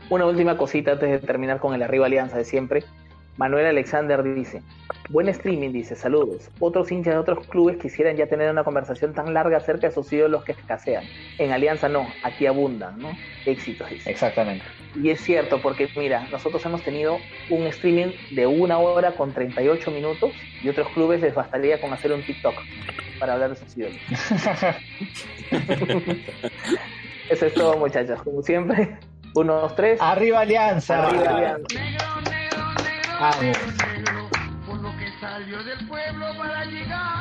una última cosita antes de terminar con el arriba Alianza de siempre. Manuel Alexander dice, buen streaming, dice, saludos. Otros hinchas de otros clubes quisieran ya tener una conversación tan larga acerca de sus ídolos que escasean. En Alianza no, aquí abundan, ¿no? Éxitos, dice. Exactamente. Y es cierto, porque mira, nosotros hemos tenido un streaming de una hora con 38 minutos y otros clubes les bastaría con hacer un TikTok para hablar de sus ídolos. (laughs) Eso es todo, muchachos. Como siempre, uno, dos, tres. Arriba Alianza. Arriba Alianza. Por lo que salió del pueblo para llegar.